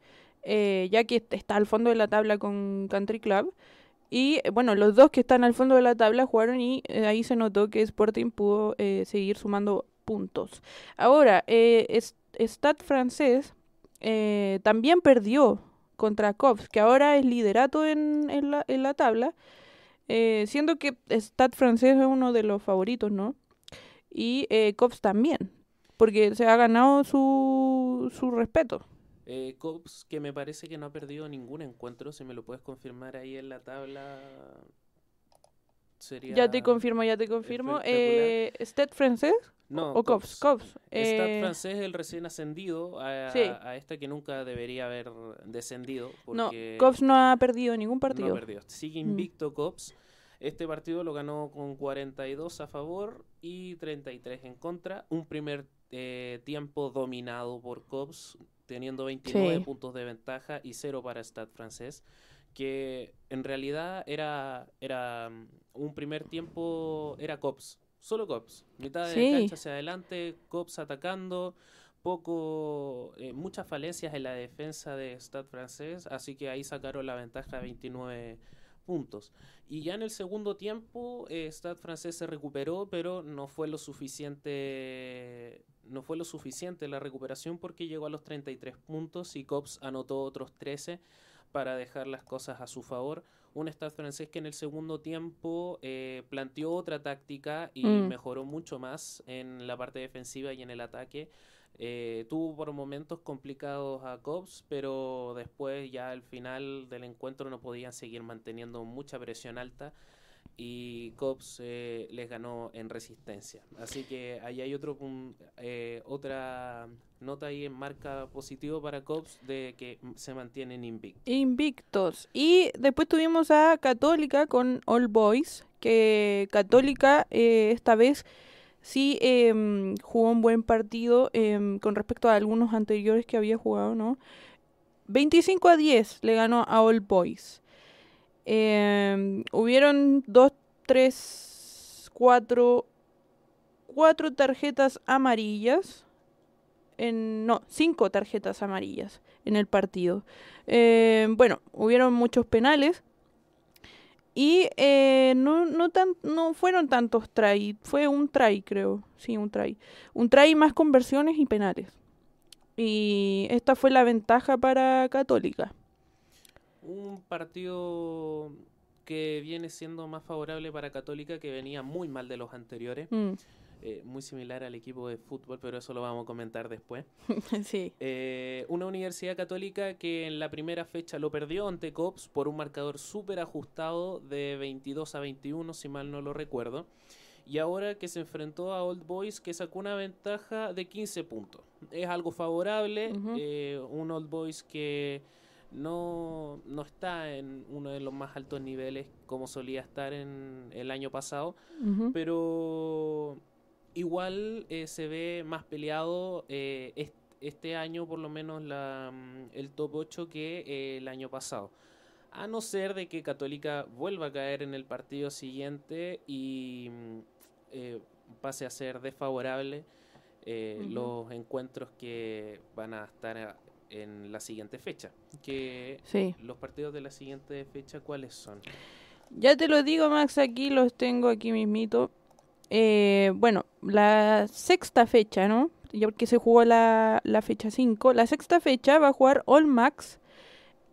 Eh, ya que está al fondo de la tabla con Country Club. Y eh, bueno, los dos que están al fondo de la tabla jugaron y eh, ahí se notó que Sporting pudo seguir sumando puntos. Ahora, Stade francés también perdió contra Cops, que ahora es liderato en, en, la, en la, tabla, siendo que Stade francés es uno de los favoritos, ¿no? Y Cops también, porque se ha ganado su, su respeto. Eh, Cops, que me parece que no ha perdido ningún encuentro, si me lo puedes confirmar ahí en la tabla. Sería ya te confirmo, ya te confirmo. Eh, francés? No. ¿O Cops? Cops. Eh... francés, el recién ascendido a, a, esta que nunca debería haber descendido. No, Cops no ha perdido ningún partido. No ha perdido. Sigue mm. invicto Cops. Este partido lo ganó con 42 a favor y 33 en contra. Un primer eh, tiempo dominado por Cops, teniendo 29 puntos de ventaja y 0 para Stade francés, que en realidad era, era mm, un primer tiempo, era Cops, solo Cops, mitad de cancha hacia adelante, Cops atacando, poco, eh, muchas falencias en la defensa de Stade francés, así que ahí sacaron la ventaja de 29 puntos. Y ya en el segundo tiempo, eh, Stade francés se recuperó, pero no fue lo suficiente. No fue lo suficiente la recuperación porque llegó a los 33 puntos y Cops anotó otros 13 para dejar las cosas a su favor. Un Stade francés que en el segundo tiempo eh, planteó otra táctica y Mm. mejoró mucho más en la parte defensiva y en el ataque. Eh, tuvo por momentos complicados a Cops, pero después ya al final del encuentro no podían seguir manteniendo mucha presión alta y Cops eh, les ganó en resistencia. Así que ahí hay otro eh, otra nota ahí en marca positivo para Cops de que se mantienen invictos. Invictos. Y después tuvimos a Católica con All Boys, que Católica eh, esta vez sí em, jugó un buen partido em, con respecto a algunos anteriores que había jugado, ¿no? 25 a 10 le ganó a All Boys. Em, hubieron dos, tres, cuatro, cuatro tarjetas amarillas. En, no, cinco tarjetas amarillas en el partido. Eh, bueno, hubieron muchos penales. Y eh, no, no, tan, no fueron tantos try. Fue un try, creo. Sí, un try. Un try más conversiones y penales. Y esta fue la ventaja para Católica. Un partido que viene siendo más favorable para Católica, que venía muy mal de los anteriores. Mm. Eh, muy similar al equipo de fútbol, pero eso lo vamos a comentar después. sí. Eh, una universidad católica que en la primera fecha lo perdió ante Cops por un marcador súper ajustado de 22 a 21, si mal no lo recuerdo. Y ahora que se enfrentó a Old Boys que sacó una ventaja de 15 puntos. Es algo favorable. Eh, un Old Boys que no, no está en uno de los más altos niveles como solía estar en el año pasado. Pero igual eh, se ve más peleado eh, est- este año, por lo menos la, mm, el top 8 que eh, el año pasado. A no ser de que Católica vuelva a caer en el partido siguiente y mm, pase a ser desfavorable eh, los encuentros que van a estar en la siguiente fecha. Que Sí. los partidos de la siguiente fecha, ¿cuáles son? Ya te lo digo, Max, aquí los tengo aquí mismito. Eh, bueno, la sexta fecha, ¿no? Ya porque se jugó la, la fecha 5. La sexta fecha va a jugar All Max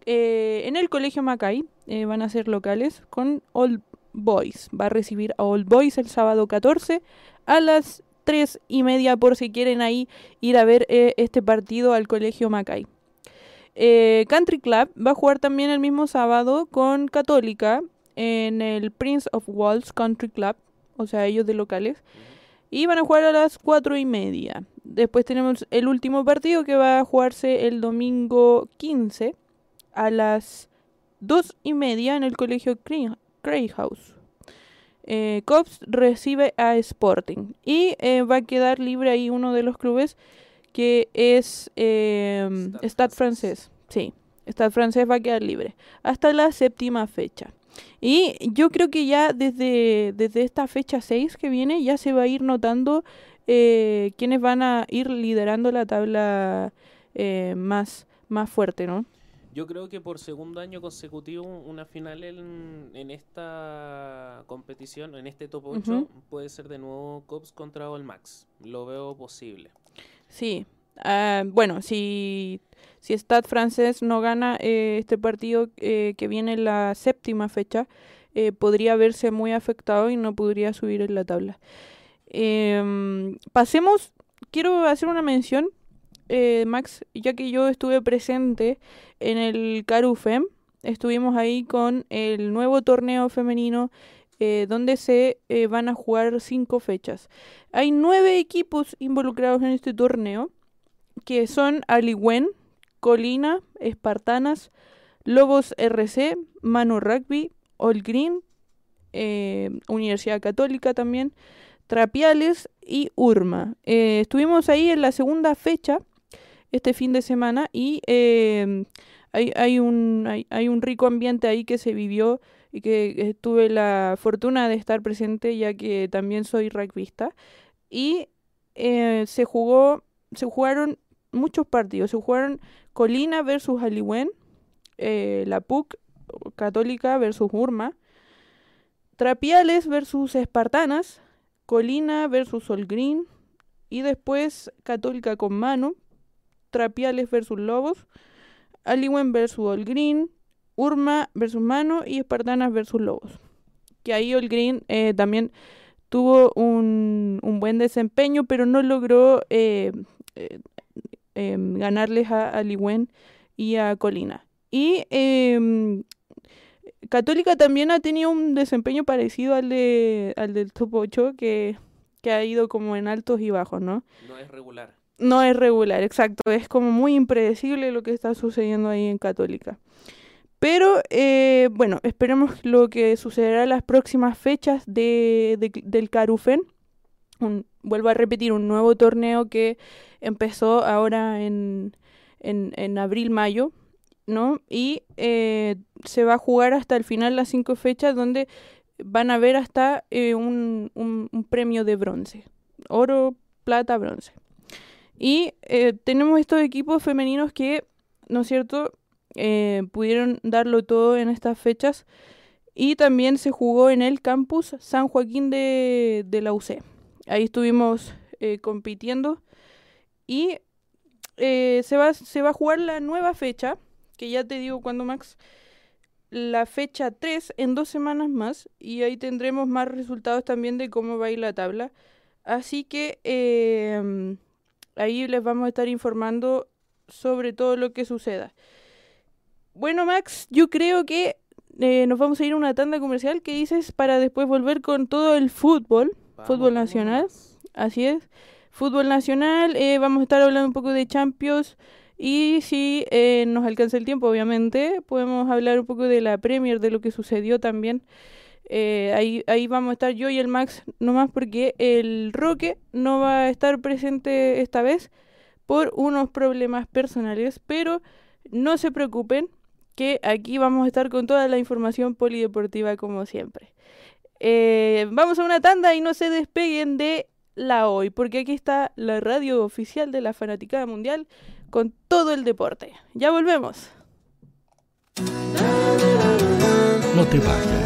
eh, en el Colegio Macay. eh, van a ser locales con All Boys. Va a recibir a All Boys el sábado 14 a las 3 y media por si quieren ahí ir a ver eh, este partido al Colegio Macay. Eh, Country Club va a jugar también el mismo sábado con Católica en el Prince of Wales Country Club, o sea, ellos de locales. Y van a jugar a las cuatro y media. Después tenemos el último partido que va a jugarse el domingo 15 a las dos y media en el colegio Cray House. Eh, Cops recibe a Sporting y eh, va a quedar libre ahí uno de los clubes que es eh, Stade francés. Sí, Stade francés va a quedar libre hasta la séptima fecha. Y yo creo que ya desde, desde esta fecha 6 que viene ya se va a ir notando eh, quiénes van a ir liderando la tabla eh, más, más fuerte, ¿no? Yo creo que por segundo año consecutivo una final en, en esta competición, en este top 8, Ujú. puede ser de nuevo Cops contra All Max. Lo veo posible. Sí. Ah, bueno, si, si Stade francés no gana eh, este partido eh, que viene en la séptima fecha, eh, podría verse muy afectado y no podría subir en la tabla. Em, pasemos, quiero hacer una mención, eh, Max, ya que yo estuve presente en el Carufem, estuvimos ahí con el nuevo torneo femenino eh, donde se eh, van a jugar cinco fechas. Hay nueve equipos involucrados en este torneo, que son Aliwen, Colina, Espartanas, Lobos RC, Manu Rugby, All Green, Universidad Católica también, Trapiales y Urma. Estuvimos ahí en la segunda fecha este fin de semana y eh, hay, hay, un, hay, un rico ambiente ahí que se vivió y que eh, tuve la fortuna de estar presente ya que también soy rugbyista. Y eh, se jugó se jugaron muchos partidos. Se jugaron Colina versus Aliwen eh, la PUC Católica versus Urma, Trapiales versus Espartanas, Colina versus Solgreen y después Católica con Mano, Trapiales versus Lobos, Aliwen versus Olgreen, Urma versus Mano y Espartanas versus Lobos. Que ahí Olgreen eh, también tuvo un, un, buen desempeño, pero no logró eh, eh, em, ganarles a Aliwen y a Colina. Y em, Católica también ha tenido un desempeño parecido al, de, al del top 8, que, que ha ido como en altos y bajos, ¿no? No es regular. No es regular, exacto. Es como muy impredecible lo que está sucediendo ahí en Católica. Pero eh, bueno, esperemos lo que sucederá en las próximas fechas de, de, del Carufen. Vuelvo a repetir, un nuevo torneo que empezó ahora en, en, abril-mayo, ¿no? Y eh, se va a jugar hasta el final las cinco fechas donde van a ver hasta eh, un, un, premio de bronce. Oro, plata, bronce. Y eh, tenemos estos equipos femeninos que, ¿no es cierto?, eh, pudieron darlo todo en estas fechas. Y también se jugó en el campus San Joaquín de, de la UC. Ahí estuvimos eh, compitiendo. Y se, va, se va a jugar la nueva fecha, que ya te digo cuando Max, la fecha 3 en dos semanas más. Y ahí tendremos más resultados también de cómo va a ir la tabla. Así que eh, ahí les vamos a estar informando sobre todo lo que suceda. Bueno, Max, yo creo que eh, nos vamos a ir a una tanda comercial que dices para después volver con todo el fútbol, vamos, fútbol nacional. Vamos. Así es, fútbol nacional. Eh, vamos a estar hablando un poco de Champions. Y si eh, nos alcanza el tiempo, obviamente, podemos hablar un poco de la Premier, de lo que sucedió también. Eh, ahí, ahí vamos a estar yo y el Max nomás porque el Roque no va a estar presente esta vez por unos problemas personales, pero no se preocupen que aquí vamos a estar con toda la información polideportiva como siempre. Eh, vamos a una tanda y no se despeguen de la hoy, porque aquí está la radio oficial de la Fanaticada Mundial con todo el deporte. Ya volvemos. No te vayas.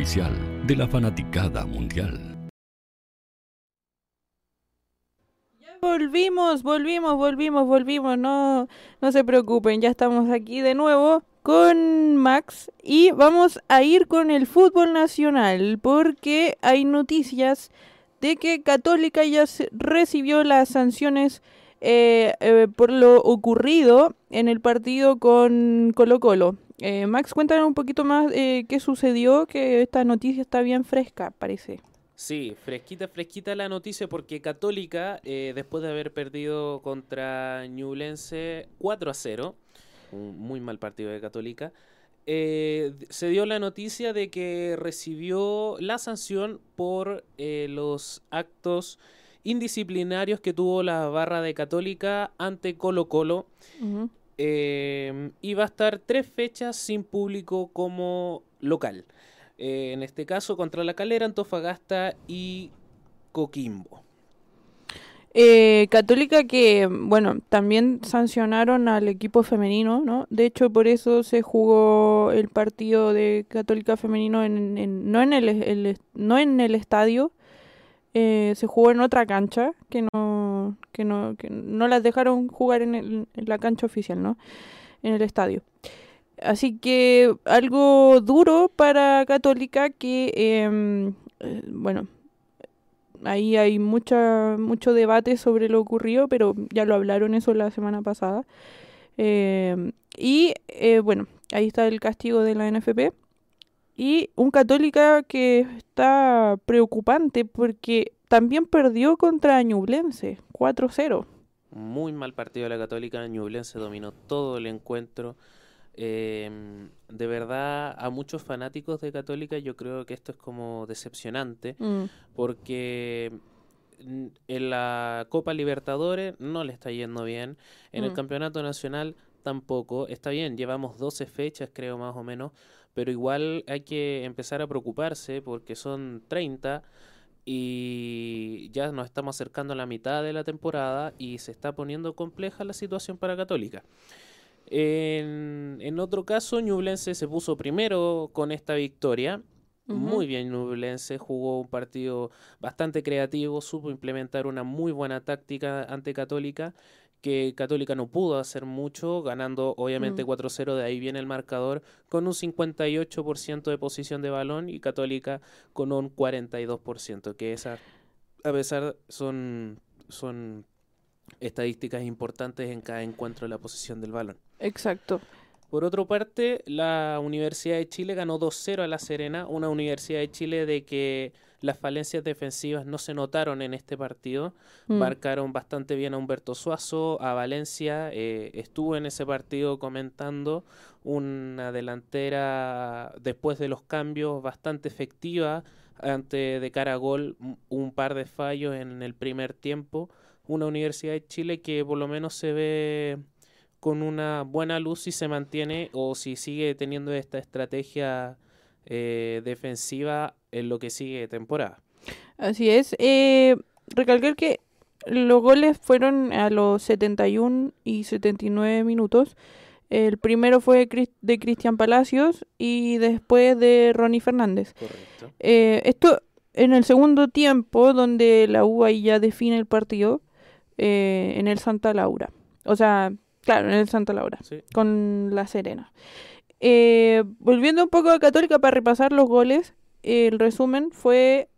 de la fanaticada mundial. Volvimos, volvimos, volvimos, volvimos. No, no se preocupen, ya estamos aquí de nuevo con Max y vamos a ir con el fútbol nacional porque hay noticias de que Católica ya recibió las sanciones eh, eh, por lo ocurrido en el partido con Colo Colo. Eh, Max, cuéntanos un poquito más qué sucedió, que esta noticia está bien fresca, parece. Sí, fresquita, fresquita la noticia porque Católica, después de haber perdido contra Ñublense 4 a 0, un muy mal partido de Católica, se dio la noticia de que recibió la sanción por los actos indisciplinarios que tuvo la barra de Católica ante Colo Colo. Eh, y va a estar tres fechas sin público como local. Eh, en este caso contra La Calera, Antofagasta y Coquimbo. Eh, Católica que, bueno, también sancionaron al equipo femenino, ¿no? De hecho, por eso se jugó el partido de Católica femenino en, en- no, en el, el- no en el estadio, eh, se jugó en otra cancha que no, que no, que no las dejaron jugar en, el- en la cancha oficial, ¿no? En el estadio. Así que algo duro para Católica que, em, eh, bueno, ahí hay mucha, mucho debate sobre lo ocurrido, pero ya lo hablaron eso la semana pasada. Em, y eh, bueno, ahí está el castigo de la NFP. Y un Católica que está preocupante porque también perdió contra Ñublense, 4-0. Muy mal partido de la Católica, Ñublense dominó todo el encuentro. Eh, de verdad, a muchos fanáticos de Católica yo creo que esto es como decepcionante, mm. porque en la Copa Libertadores no le está yendo bien, en el mm. Campeonato Nacional tampoco, está bien, llevamos 12 fechas creo más o menos, pero igual hay que empezar a preocuparse porque son 30 y ya nos estamos acercando a la mitad de la temporada y se está poniendo compleja la situación para Católica. En, otro caso, Ñublense se puso primero con esta victoria. Muy bien, Ñublense jugó un partido bastante creativo, supo implementar una muy buena táctica ante Católica que Católica no pudo hacer mucho, ganando obviamente 4-0, mm. de ahí viene el marcador, con un 58% de posición de balón y Católica con un 42%, que esa, a pesar son, son estadísticas importantes en cada encuentro de la posición del balón. Exacto. Por otra parte, la Universidad de Chile ganó 2-0 a La Serena, una Universidad de Chile de que las falencias defensivas no se notaron en este partido. Mm. Marcaron bastante bien a Humberto Suazo, a Valencia. Eh, estuvo en ese partido comentando una delantera después de los cambios bastante efectiva ante de cara a gol un par de fallos en el primer tiempo. Una Universidad de Chile que por lo menos se ve con una buena luz si se mantiene o si sigue teniendo esta estrategia eh, defensiva en lo que sigue temporada. Así es. Eh, recalcar que los goles fueron a los 71 y 79 minutos. El primero fue de Cristian Palacios y después de Ronnie Fernández. Correcto. Eh, esto en el segundo tiempo, donde la U ya define el partido eh, en el Santa Laura. O sea, claro, en el Santa Laura, con la Serena. Eh, volviendo un poco a Católica para repasar los goles, el resumen fue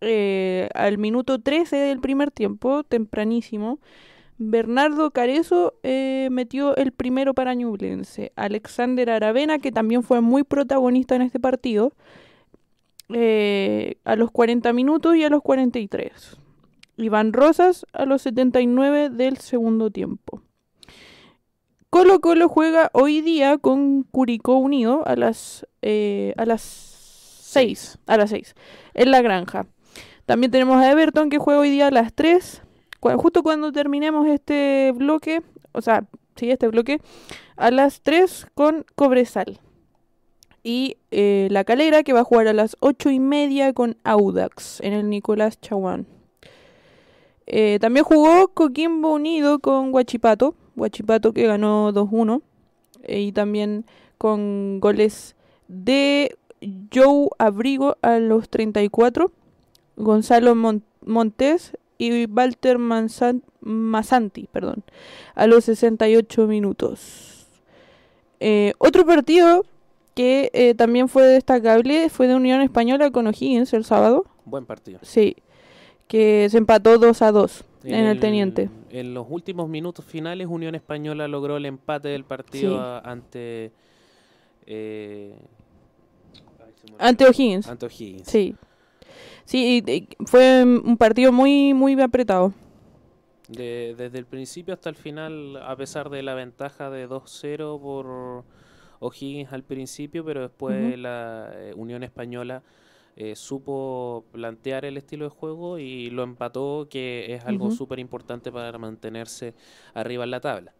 eh, al minuto 13 del primer tiempo, tempranísimo. Bernardo Carezo eh, metió el primero para Ñublense. Alexander Aravena, que también fue muy protagonista en este partido, a los 40 minutos y a los 43. Iván Rosas a los 79 del segundo tiempo. Colo Colo juega hoy día con Curicó Unido a las, eh, a las 6, a las 6, en la granja. También tenemos a Everton que juega hoy día a las 3, justo cuando terminemos este bloque, o sea, sí, este bloque, a las 3 con Cobresal. Y eh, la Calera que va a jugar a las 8 y media con Audax en el Nicolás Chaguán. Eh, también jugó Coquimbo Unido con Guachipato Guachipato que ganó 2-1 eh, y también con goles de Joe Abrigo a los 34, Gonzalo Montes y Walter Masanti perdón, a los 68 minutos. Eh, otro partido que eh, también fue destacable fue de Unión Española con O'Higgins el sábado. Buen partido. Sí, que se empató 2 a 2 en, el, Teniente. En los últimos minutos finales, Unión Española logró el empate del partido ante. Eh, ante O'Higgins. Ante O'Higgins. Sí. Sí, fue un partido muy, muy apretado. desde el principio hasta el final, a pesar de la ventaja de 2-0 por O'Higgins al principio, pero después la eh, Unión Española eh, supo plantear el estilo de juego y lo empató, que es algo súper importante para mantenerse arriba en la tabla.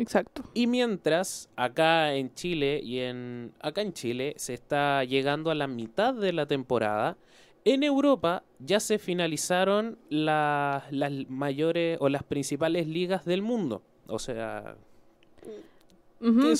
Exacto. Y mientras acá en Chile y en acá en Chile se está llegando a la mitad de la temporada, en Europa ya se finalizaron las mayores o las principales ligas del mundo. O sea,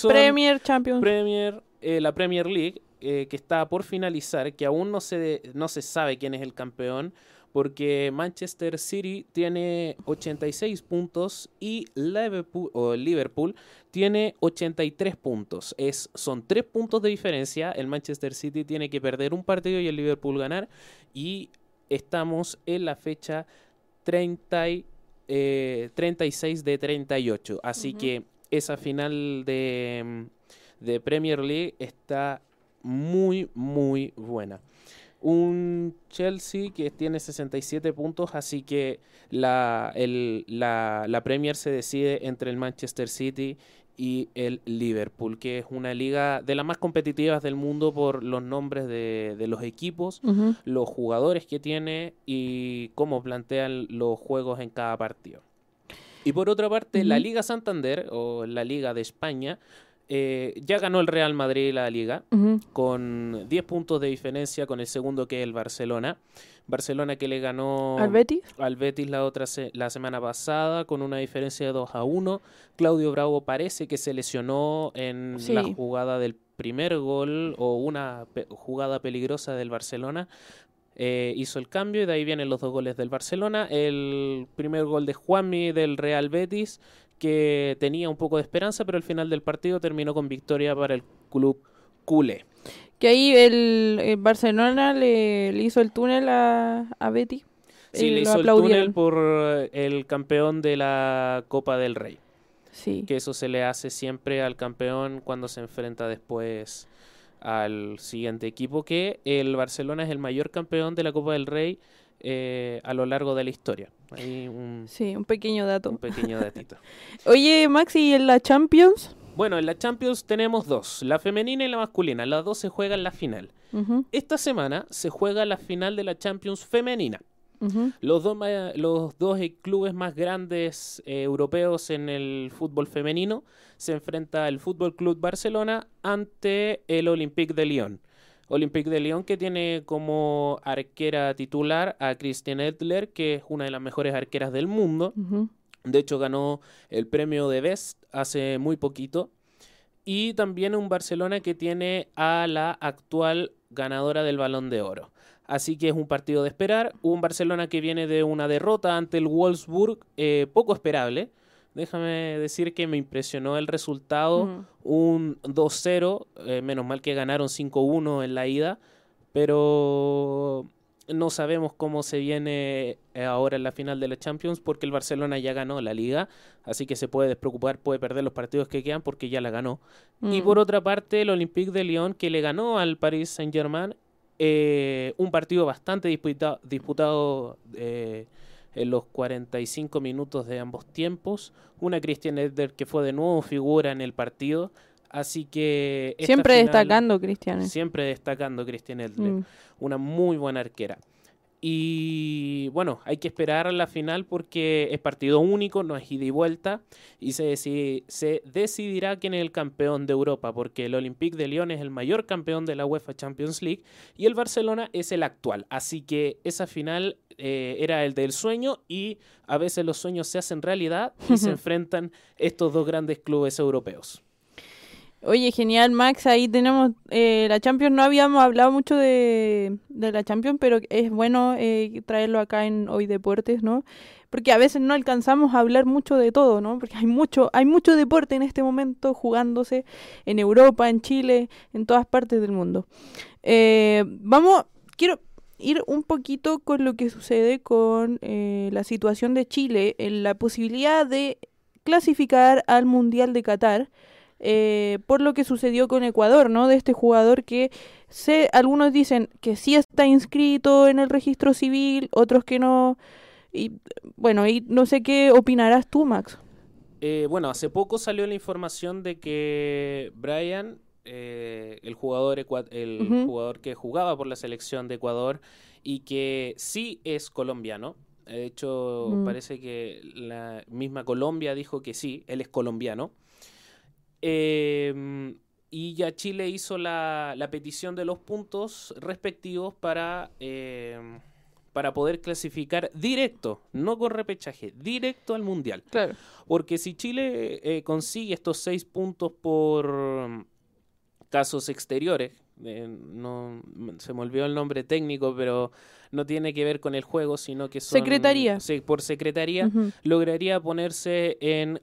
Premier, Champions. Premier, eh, la Premier League eh, que está por finalizar, que aún no se, no se sabe quién es el campeón, porque Manchester City tiene 86 puntos y Liverpool, o Liverpool tiene 83 puntos. Es, son 3 puntos de diferencia. El Manchester City tiene que perder un partido y el Liverpool ganar. Y estamos en la fecha 30, 36 eh, de 38. Así que esa final de, de Premier League está muy, muy buena un Chelsea que tiene 67 puntos, así que la, la, Premier se decide entre el Manchester City y el Liverpool, que es una liga de las más competitivas del mundo por los nombres de, los equipos, los jugadores que tiene y cómo plantean los juegos en cada partido. Y por otra parte, la Liga Santander o la Liga de España eh, ya ganó el Real Madrid la liga con 10 puntos de diferencia con el segundo que es el Barcelona. Barcelona que le ganó al Betis, al Betis la otra la semana pasada con una diferencia de 2 a 1. Claudio Bravo parece que se lesionó en la jugada del primer gol o una jugada peligrosa del Barcelona. Eh, hizo el cambio y de ahí vienen los dos goles del Barcelona. El primer gol de Juanmi del Real Betis que tenía un poco de esperanza, pero al final del partido terminó con victoria para el club culé. Que ahí el, Barcelona le, hizo el túnel a, a Betty. Sí, le hizo el túnel por el campeón de la Copa del Rey. Sí. Que eso se le hace siempre al campeón cuando se enfrenta después al siguiente equipo, que el Barcelona es el mayor campeón de la Copa del Rey eh, a lo largo de la historia. un, sí, un pequeño dato. Un pequeño datito. Oye, Maxi, ¿y en la Champions? Bueno, en la Champions tenemos dos, la femenina y la masculina. Las dos se juegan la final. Esta semana se juega la final de la Champions femenina. los, dos, los dos clubes más grandes eh, europeos en el fútbol femenino se enfrenta el Fútbol Club Barcelona ante el Olympique de Lyon. Olympique de Lyon que tiene como arquera titular a Christiane Edler, que es una de las mejores arqueras del mundo. De hecho, ganó el premio de Best hace muy poquito. Y también un Barcelona que tiene a la actual ganadora del Balón de Oro. Así que es un partido de esperar. Un Barcelona que viene de una derrota ante el Wolfsburg, eh, poco esperable déjame decir que me impresionó el resultado. Un 2-0, eh, menos mal que ganaron 5-1 en la ida, pero no sabemos cómo se viene eh, ahora en la final de la Champions porque el Barcelona ya ganó la liga, así que se puede despreocupar, puede perder los partidos que quedan porque ya la ganó. Y mm. por otra parte, el Olympique de Lyon que le ganó al Paris Saint-Germain eh, un partido bastante disputado, disputado en los 45 minutos de ambos tiempos. Una Christian Edler que fue de nuevo figura en el partido. Así que... Siempre destacando Cristian. Siempre destacando Christian Edler. Mm. Una muy buena arquera. Y bueno, hay que esperar a la final porque es partido único, no es ida y vuelta. Y se, se decidirá quién es el campeón de Europa, porque el Olympique de Lyon es el mayor campeón de la UEFA Champions League y el Barcelona es el actual. Así que esa final eh, era el del sueño y a veces los sueños se hacen realidad y se enfrentan estos dos grandes clubes europeos. Oye, genial, Max. Ahí tenemos eh, la Champions. No habíamos hablado mucho de, la Champions, pero es bueno eh, traerlo acá en Hoy Deportes, ¿no? Porque a veces no alcanzamos a hablar mucho de todo, ¿no? Porque hay mucho, hay mucho deporte en este momento jugándose en Europa, en Chile, en todas partes del mundo. Eh, vamos, quiero ir un poquito con lo que sucede con la situación de Chile, en la posibilidad de clasificar al Mundial de Qatar. Eh, por lo que sucedió con Ecuador, ¿no? De este jugador que sé, algunos dicen que sí está inscrito en el registro civil, otros que no. Y bueno, y no sé qué opinarás tú, Max. Eh, bueno, hace poco salió la información de que Brian, eh, el jugador el jugador que jugaba por la selección de Ecuador y que sí es colombiano. De hecho, mm. parece que la misma Colombia dijo que sí, él es colombiano. Em, y ya Chile hizo la, petición de los puntos respectivos para, em, para poder clasificar directo, no con repechaje, directo al Mundial. Claro. Porque si Chile eh, consigue estos seis puntos por casos exteriores, no se me olvidó el nombre técnico, pero no tiene que ver con el juego, sino que son... Secretaría. por secretaría, lograría ponerse en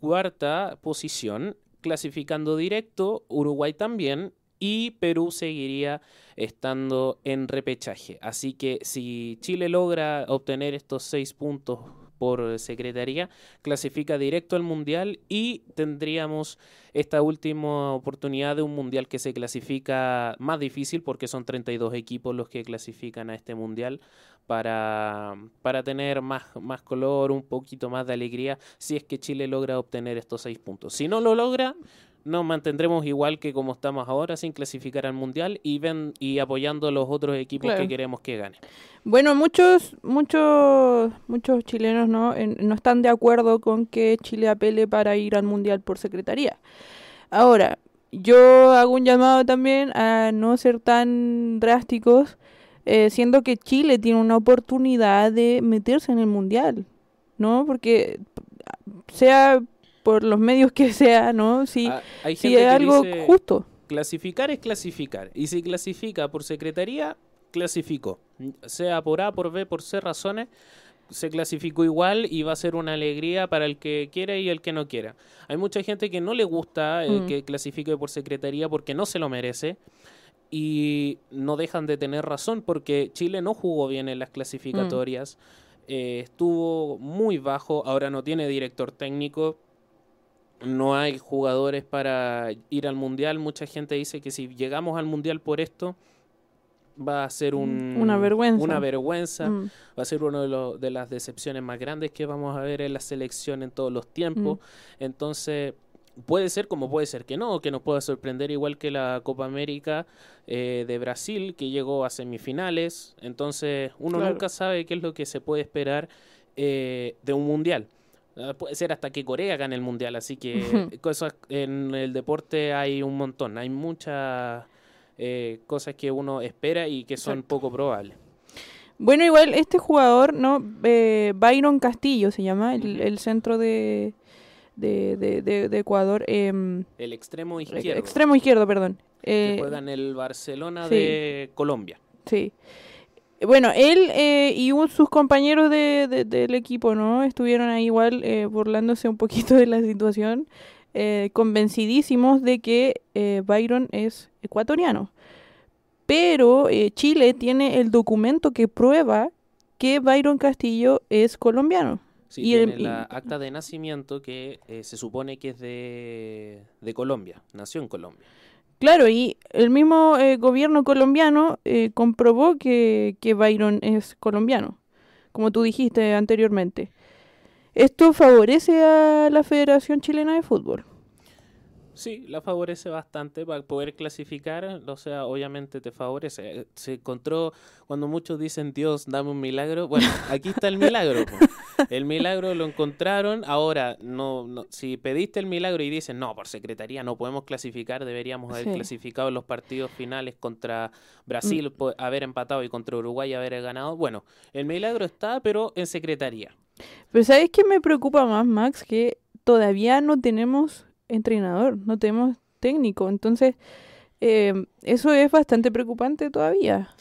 cuarta posición, clasificando directo, Uruguay también, y Perú seguiría estando en repechaje. Así que si Chile logra obtener estos seis puntos por secretaría, clasifica directo al Mundial y tendríamos esta última oportunidad de un Mundial que se clasifica más difícil porque son 32 equipos los que clasifican a este Mundial para, para tener más, más color, un poquito más de alegría si es que Chile logra obtener estos seis puntos. Si no lo logra, nos mantendremos igual que como estamos ahora, sin clasificar al mundial y ven y apoyando a los otros equipos que queremos que ganen. Bueno, muchos, muchos, muchos chilenos no, no están de acuerdo con que Chile apele para ir al mundial por secretaría. Ahora, yo hago un llamado también a no ser tan drásticos, eh, siendo que Chile tiene una oportunidad de meterse en el mundial, ¿no? Porque sea por los medios que sea, ¿no? Si, ah, si es algo justo. Clasificar es clasificar. Y si clasifica por secretaría, clasificó. Sea por A, por B, por C razones, se clasificó igual y va a ser una alegría para el que quiere y el que no quiera. Hay mucha gente que no le gusta eh, mm. que clasifique por secretaría porque no se lo merece y no dejan de tener razón porque Chile no jugó bien en las clasificatorias, mm. eh, estuvo muy bajo, ahora no tiene director técnico, no hay jugadores para ir al mundial. Mucha gente dice que si llegamos al mundial por esto, va a ser un, una vergüenza. Una vergüenza. Mm. Va a ser una de, de, las decepciones más grandes que vamos a ver en la selección en todos los tiempos. Mm. Entonces, puede ser como puede ser que no, que nos pueda sorprender igual que la Copa América eh, de Brasil, que llegó a semifinales. Entonces, uno nunca sabe qué es lo que se puede esperar eh, de un mundial. Ah, puede ser hasta que Corea gane el mundial, así que cosas en el deporte hay un montón, hay muchas eh, cosas que uno espera y que son poco probables. Bueno, igual este jugador, ¿no? Eh, Byron Castillo se llama, el, centro de, de, Ecuador. Em, el extremo izquierdo. Extremo izquierdo, perdón. que juega en el Barcelona de Colombia. Sí. Bueno, él eh, y sus compañeros de, del equipo, ¿no? Estuvieron ahí igual eh, burlándose un poquito de la situación, eh, convencidísimos de que Byron es ecuatoriano. Pero Chile tiene el documento que prueba que Byron Castillo es colombiano. Sí, y tiene la acta de nacimiento que se supone que es de, de Colombia, nació en Colombia. Claro, y el mismo eh, gobierno colombiano eh, comprobó que, que Byron es colombiano, como tú dijiste anteriormente. ¿Esto favorece a la Federación Chilena de Fútbol? Sí, la favorece bastante para poder clasificar, o sea, obviamente te favorece. Se encontró, cuando muchos dicen, Dios, dame un milagro, bueno, aquí está el milagro. El milagro lo encontraron, ahora, no, no, si pediste el milagro y dicen, no, por secretaría no podemos clasificar, deberíamos haber clasificado en los partidos finales contra Brasil, mm. haber empatado y contra Uruguay haber ganado. Bueno, el milagro está, pero en secretaría. Pero ¿sabes qué me preocupa más, Max? Que todavía no tenemos entrenador, no tenemos técnico. Entonces, eh, eso es bastante preocupante todavía.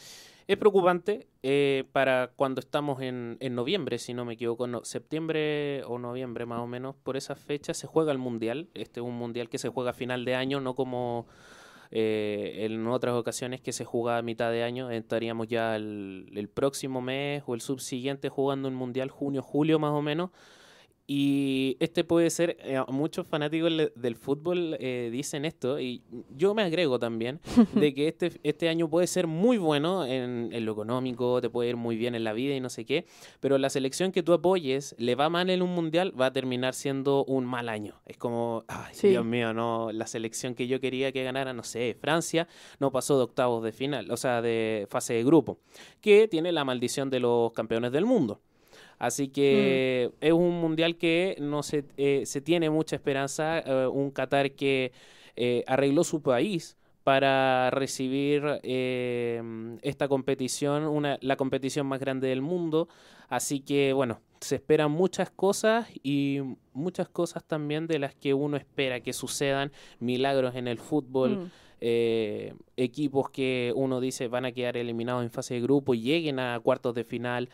Es preocupante eh, para cuando estamos en, en, noviembre, si no me equivoco, no, septiembre o noviembre más o menos, por esa fecha se juega el Mundial. Este es un Mundial que se juega a final de año, no como eh, en otras ocasiones que se juega a mitad de año. Estaríamos ya el, el próximo mes o el subsiguiente jugando un Mundial, junio, julio más o menos. Y este puede ser, eh, muchos fanáticos del fútbol eh, dicen esto, y yo me agrego también, de que este, este año puede ser muy bueno en, lo económico, te puede ir muy bien en la vida y no sé qué, pero la selección que tú apoyes le va mal en un mundial, va a terminar siendo un mal año. Es como, ay, Dios mío, no, la selección que yo quería que ganara, no sé, Francia, no pasó de octavos de final, o sea, de fase de grupo, que tiene la maldición de los campeones del mundo. Así que mm. es un mundial que no se, eh, se tiene mucha esperanza, eh, un Qatar que eh, arregló su país para recibir esta competición, una, la competición más grande del mundo. Así que, bueno, se esperan muchas cosas y muchas cosas también de las que uno espera que sucedan, milagros en el fútbol. Mm. eh, equipos que uno dice van a quedar eliminados en fase de grupo y lleguen a cuartos de final.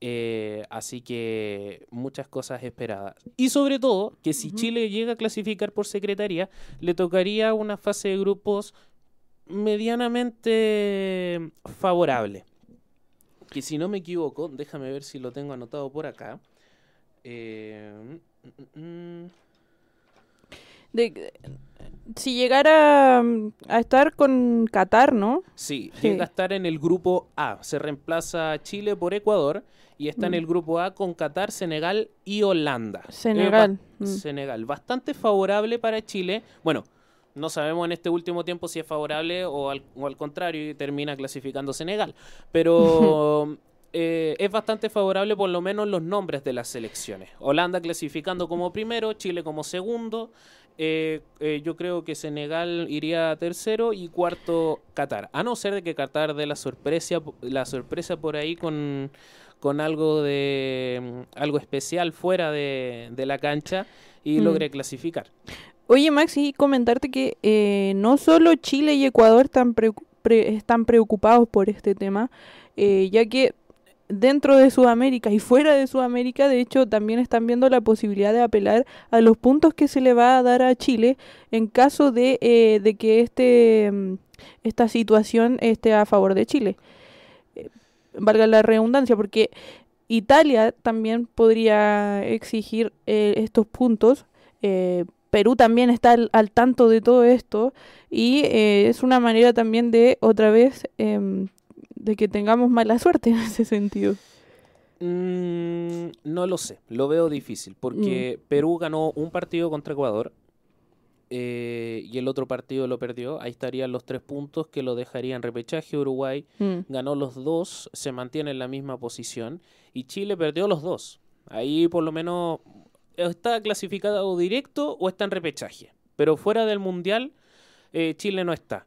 Eh, así que muchas cosas esperadas. Y sobre todo, que si Chile llega a clasificar por secretaría, le tocaría una fase de grupos medianamente favorable. Que si no me equivoco, déjame ver si lo tengo anotado por acá. Eh, mm, mm, mm. De, si llegara a estar con Qatar, ¿no? Sí, Sí. llega a estar en el grupo A. Se reemplaza Chile por Ecuador y está en Mm. el grupo A con Qatar, Senegal y Holanda. Senegal, mm. Senegal. Bastante favorable para Chile. Bueno, no sabemos en este último tiempo si es favorable o al, o al contrario y termina clasificando Senegal. Pero eh, es bastante favorable por lo menos los nombres de las selecciones. Holanda clasificando como primero, Chile como segundo. eh, eh, yo creo que Senegal iría tercero y cuarto Qatar. A no ser de que Qatar dé la sorpresa, la sorpresa por ahí con, con algo de mm, algo especial fuera de, de la cancha y Mm. logre clasificar. Oye, Max, y comentarte que eh, no solo Chile y Ecuador están, pre- están preocupados por este tema, eh, ya que dentro de Sudamérica y fuera de Sudamérica, de hecho, también están viendo la posibilidad de apelar a los puntos que se le va a dar a Chile en caso de, eh, de que este, mm, esta situación esté a favor de Chile. Valga la redundancia, porque Italia también podría exigir eh, estos puntos. eh, Perú también está al, al tanto de todo esto y eh, es una manera también de otra vez em, de que tengamos mala suerte en ese sentido. Mm, no lo sé, lo veo difícil, porque Perú ganó un partido contra Ecuador eh, y el otro partido lo perdió. Ahí estarían los tres puntos que lo dejarían repechaje. Uruguay Mm. ganó los dos, se mantiene en la misma posición y Chile perdió los dos. Ahí por lo menos está clasificado directo o está en repechaje, pero fuera del Mundial eh, Chile no está.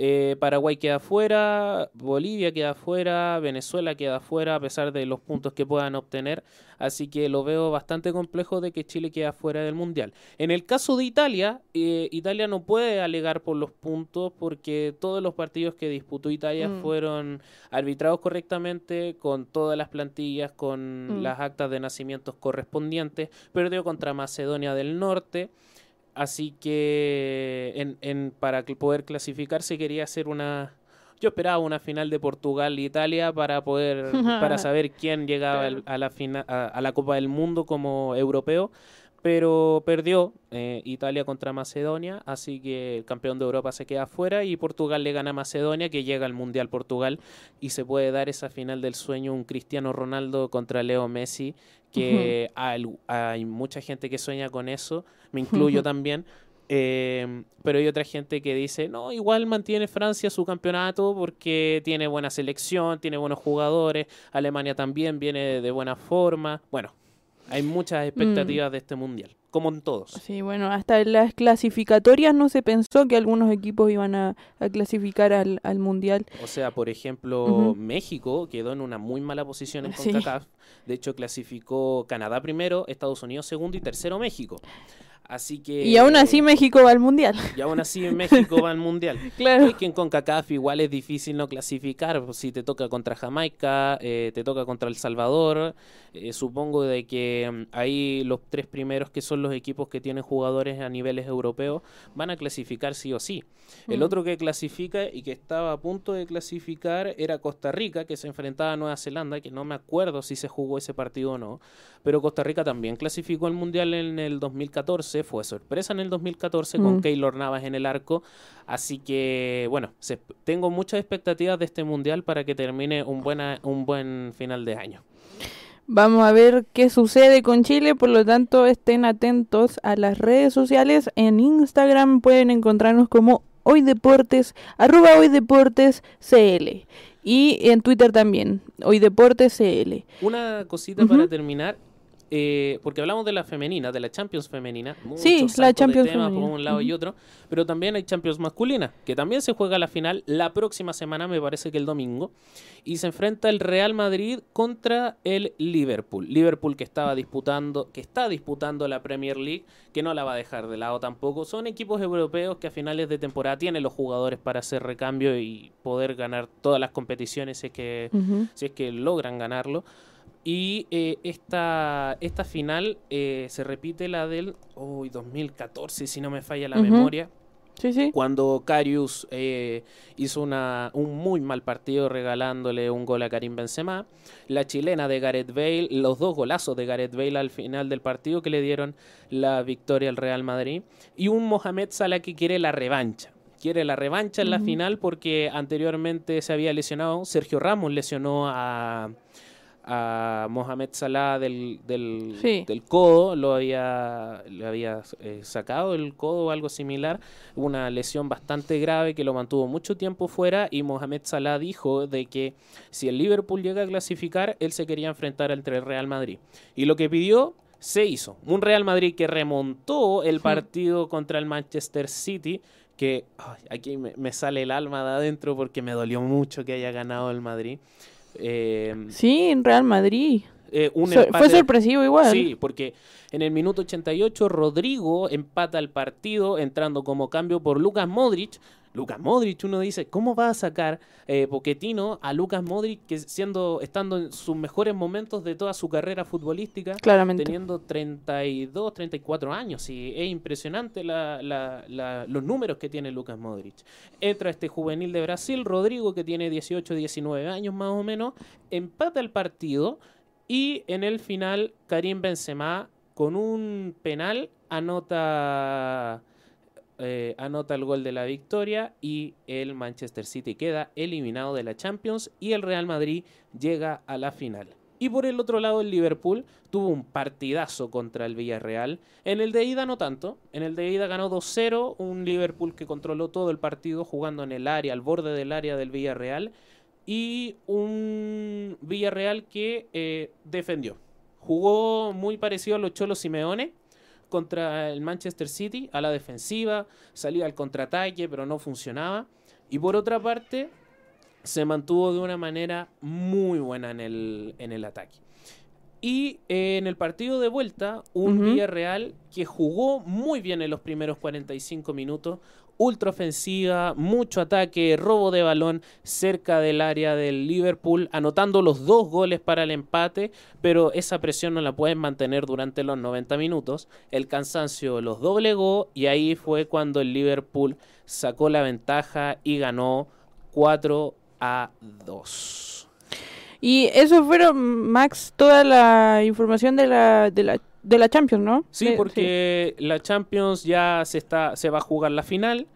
Eh, Paraguay queda fuera, Bolivia queda fuera, Venezuela queda fuera a pesar de los puntos que puedan obtener, así que lo veo bastante complejo de que Chile queda fuera del Mundial. En el caso de Italia, eh, Italia no puede alegar por los puntos porque todos los partidos que disputó Italia Mm. fueron arbitrados correctamente, con todas las plantillas, con Mm. las actas de nacimientos correspondientes, perdió contra Macedonia del Norte. Así que en, en- para poder clasificar se quería hacer una... Yo esperaba una final de Portugal-Italia para poder para saber quién llegaba a, la fina- a, a la Copa del Mundo como europeo, pero perdió eh, Italia contra Macedonia, así que el campeón de Europa se queda afuera y Portugal le gana a Macedonia, que llega al Mundial Portugal y se puede dar esa final del sueño, un Cristiano Ronaldo contra Leo Messi, que hay, hay mucha gente que sueña con eso, me incluyo también. eh, pero hay otra gente que dice, no, igual mantiene Francia su campeonato porque tiene buena selección, tiene buenos jugadores, Alemania también viene de buena forma. Bueno, hay muchas expectativas de este mundial, como en todos. Sí, bueno, hasta en las clasificatorias no se pensó que algunos equipos iban a, a clasificar al, al Mundial. O sea, por ejemplo. México quedó en una muy mala posición en Sí. CONCACAF. De hecho, clasificó Canadá primero, Estados Unidos segundo y tercero México. Así que... Y aún así México va al Mundial. Y aún así México va al mundial. Claro. Es que en CONCACAF igual es difícil no clasificar. pues, Si te toca contra Jamaica, eh, te toca contra El Salvador. eh, supongo de que mm, ahí los tres primeros, que son los equipos que tienen jugadores a niveles europeos, van a clasificar sí o sí. El otro que clasifica y que estaba a punto de clasificar era Costa Rica, que se enfrentaba a Nueva Zelanda, que no me acuerdo si se jugó ese partido o no. Pero Costa Rica también clasificó al Mundial en el 2014, fue sorpresa en el 2014 con Mm. Keylor Navas en el arco. Así que, bueno, se- tengo muchas expectativas de este Mundial para que termine un, buena, un buen final de año. Vamos a ver qué sucede con Chile, por lo tanto estén atentos a las redes sociales. En Instagram pueden encontrarnos como Hoy Deportes, arroba Hoy Deportes CL. Y en Twitter también, Hoy Deportes CL. Una cosita para terminar. Eh, porque hablamos de la femenina, de la Champions femenina. Sí, la Champions femenina. Por un lado y otro, pero también hay Champions masculina, que también se juega la final la próxima semana, me parece que el domingo, y se enfrenta el Real Madrid contra el Liverpool. Liverpool que estaba disputando, que está disputando la Premier League, que no la va a dejar de lado tampoco. Son equipos europeos que a finales de temporada tienen los jugadores para hacer recambio y poder ganar todas las competiciones si es que, si es que logran ganarlo. Y eh, esta, esta final eh, se repite la del 2014, si no me falla la memoria. Sí, sí. Cuando Carius eh, hizo una, un muy mal partido regalándole un gol a Karim Benzema. La chilena de Gareth Bale, los dos golazos de Gareth Bale al final del partido que le dieron la victoria al Real Madrid. Y un Mohamed Salah que quiere la revancha quiere la revancha en la final porque anteriormente se había lesionado, Sergio Ramos lesionó a, a Mohamed Salah del, del, codo, lo había, le había eh, sacado el codo o algo similar, una lesión bastante grave que lo mantuvo mucho tiempo fuera y Mohamed Salah dijo de que si el Liverpool llega a clasificar, él se quería enfrentar entre el Real Madrid. Y lo que pidió se hizo. Un Real Madrid que remontó el partido contra el Manchester City, que aquí me, me, sale el alma de adentro porque me dolió mucho que haya ganado el Madrid. Eh, sí, en Real Madrid. Eh, fue sorpresivo igual. Sí, porque en el minuto 88 Rodrigo empata el partido entrando como cambio por Lucas Modric. Lucas Modric, uno dice, ¿cómo va a sacar eh, Poquetino a Lucas Modric que siendo estando en sus mejores momentos de toda su carrera futbolística, Claramente. teniendo 32, 34 años y es impresionante los números que tiene Lucas Modric. Entra este juvenil de Brasil, Rodrigo que tiene 18, 19 años más o menos, empata el partido y en el final Karim Benzema con un penal anota eh, anota el gol de la victoria y el Manchester City queda eliminado de la Champions y el Real Madrid llega a la final. Y por el otro lado el Liverpool tuvo un partidazo contra el Villarreal. En el de ida no tanto. En el de ida ganó 2-0. Un Liverpool que controló todo el partido jugando en el área, al borde del área del Villarreal. Y un Villarreal que eh, defendió. Jugó muy parecido a los Cholos Simeone contra el Manchester City a la defensiva, salía al contraataque, pero no funcionaba. Y por otra parte, se mantuvo de una manera muy buena en el, en el ataque. Y en el partido de vuelta, un Villarreal que jugó muy bien en los primeros 45 minutos, ultra ofensiva, mucho ataque, robo de balón cerca del área del Liverpool, anotando los dos goles para el empate, pero esa presión no la pueden mantener durante los 90 minutos. El cansancio los doblegó y ahí fue cuando el Liverpool sacó la ventaja y ganó 4 a 2. Y eso fueron, Max, toda la información de la, de la de la Champions, ¿no? Sí, porque la Champions ya se está se va a jugar la final,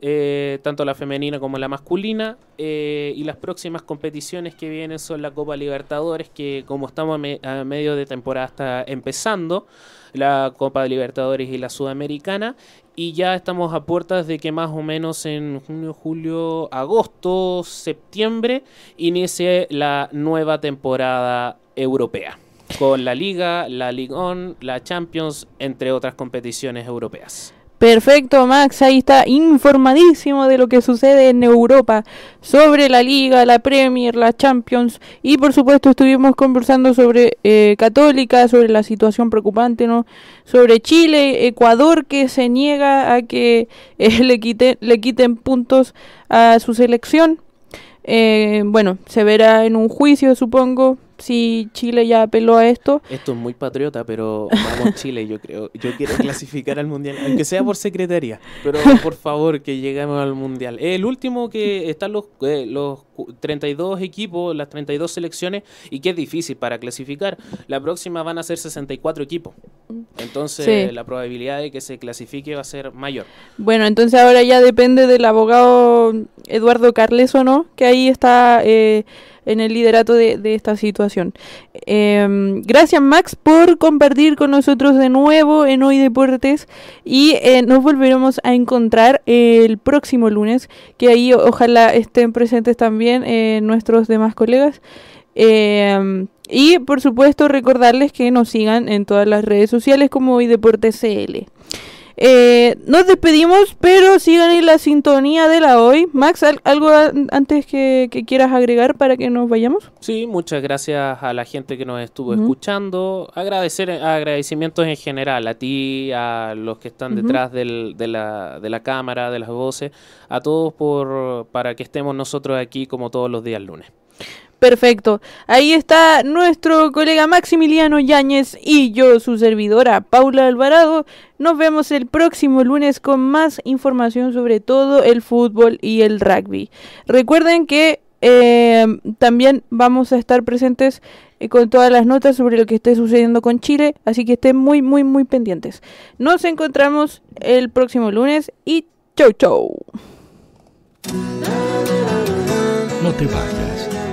eh, tanto la femenina como la masculina, eh, y las próximas competiciones que vienen son la Copa Libertadores, que como estamos a, medio de temporada está empezando, la Copa Libertadores y la Sudamericana, y ya estamos a puertas de que más o menos en junio, julio, agosto, septiembre inicie la nueva temporada europea con la Liga, la Ligue 1, la Champions, entre otras competiciones europeas. Perfecto, Max, ahí está informadísimo de lo que sucede en Europa sobre la Liga, la Premier, la Champions y por supuesto estuvimos conversando sobre eh, Católica, sobre la situación preocupante, ¿no? Sobre Chile, Ecuador que se niega a que eh, le, le quiten puntos a su selección. Eh, bueno, se verá en un juicio, supongo, si Chile ya apeló a esto. Esto es muy patriota, pero vamos Chile, yo creo. Yo quiero clasificar al Mundial, aunque sea por secretaría, pero por favor que lleguemos al Mundial. El último que están los, eh, los 32 equipos, las 32 selecciones, y que es difícil para clasificar. La próxima van a ser 64 equipos. Entonces la probabilidad de que se clasifique va a ser mayor. Bueno, entonces ahora ya depende del abogado Eduardo Carles o no, que ahí está... Eh, en el liderato de, esta situación. Em, gracias Max por compartir con nosotros de nuevo en Hoy Deportes y eh, nos volveremos a encontrar el próximo lunes, que ahí ojalá estén presentes también eh, nuestros demás colegas. Em, Y por supuesto recordarles que nos sigan en todas las redes sociales como Hoy Deportes CL. Eh, nos despedimos, pero sigan en la sintonía de la hoy. Max, ¿algo antes que, quieras agregar para que nos vayamos? Sí, muchas gracias a la gente que nos estuvo escuchando. Agradecer agradecimientos en general a ti, a los que están detrás de, la, de la cámara, de las voces, a todos por para que estemos nosotros aquí como todos los días lunes. Perfecto. Ahí está nuestro colega Maximiliano Yáñez y yo, su servidora Paula Alvarado. Nos vemos el próximo lunes con más información sobre todo el fútbol y el rugby. Recuerden que eh, también vamos a estar presentes eh, con todas las notas sobre lo que esté sucediendo con Chile, así que estén muy, muy, muy pendientes. Nos encontramos el próximo lunes y chau, chau. No te vayas.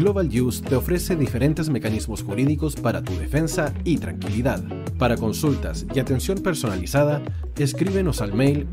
Global Use te ofrece diferentes mecanismos jurídicos para tu defensa y tranquilidad. Para consultas y atención personalizada, escríbenos al mail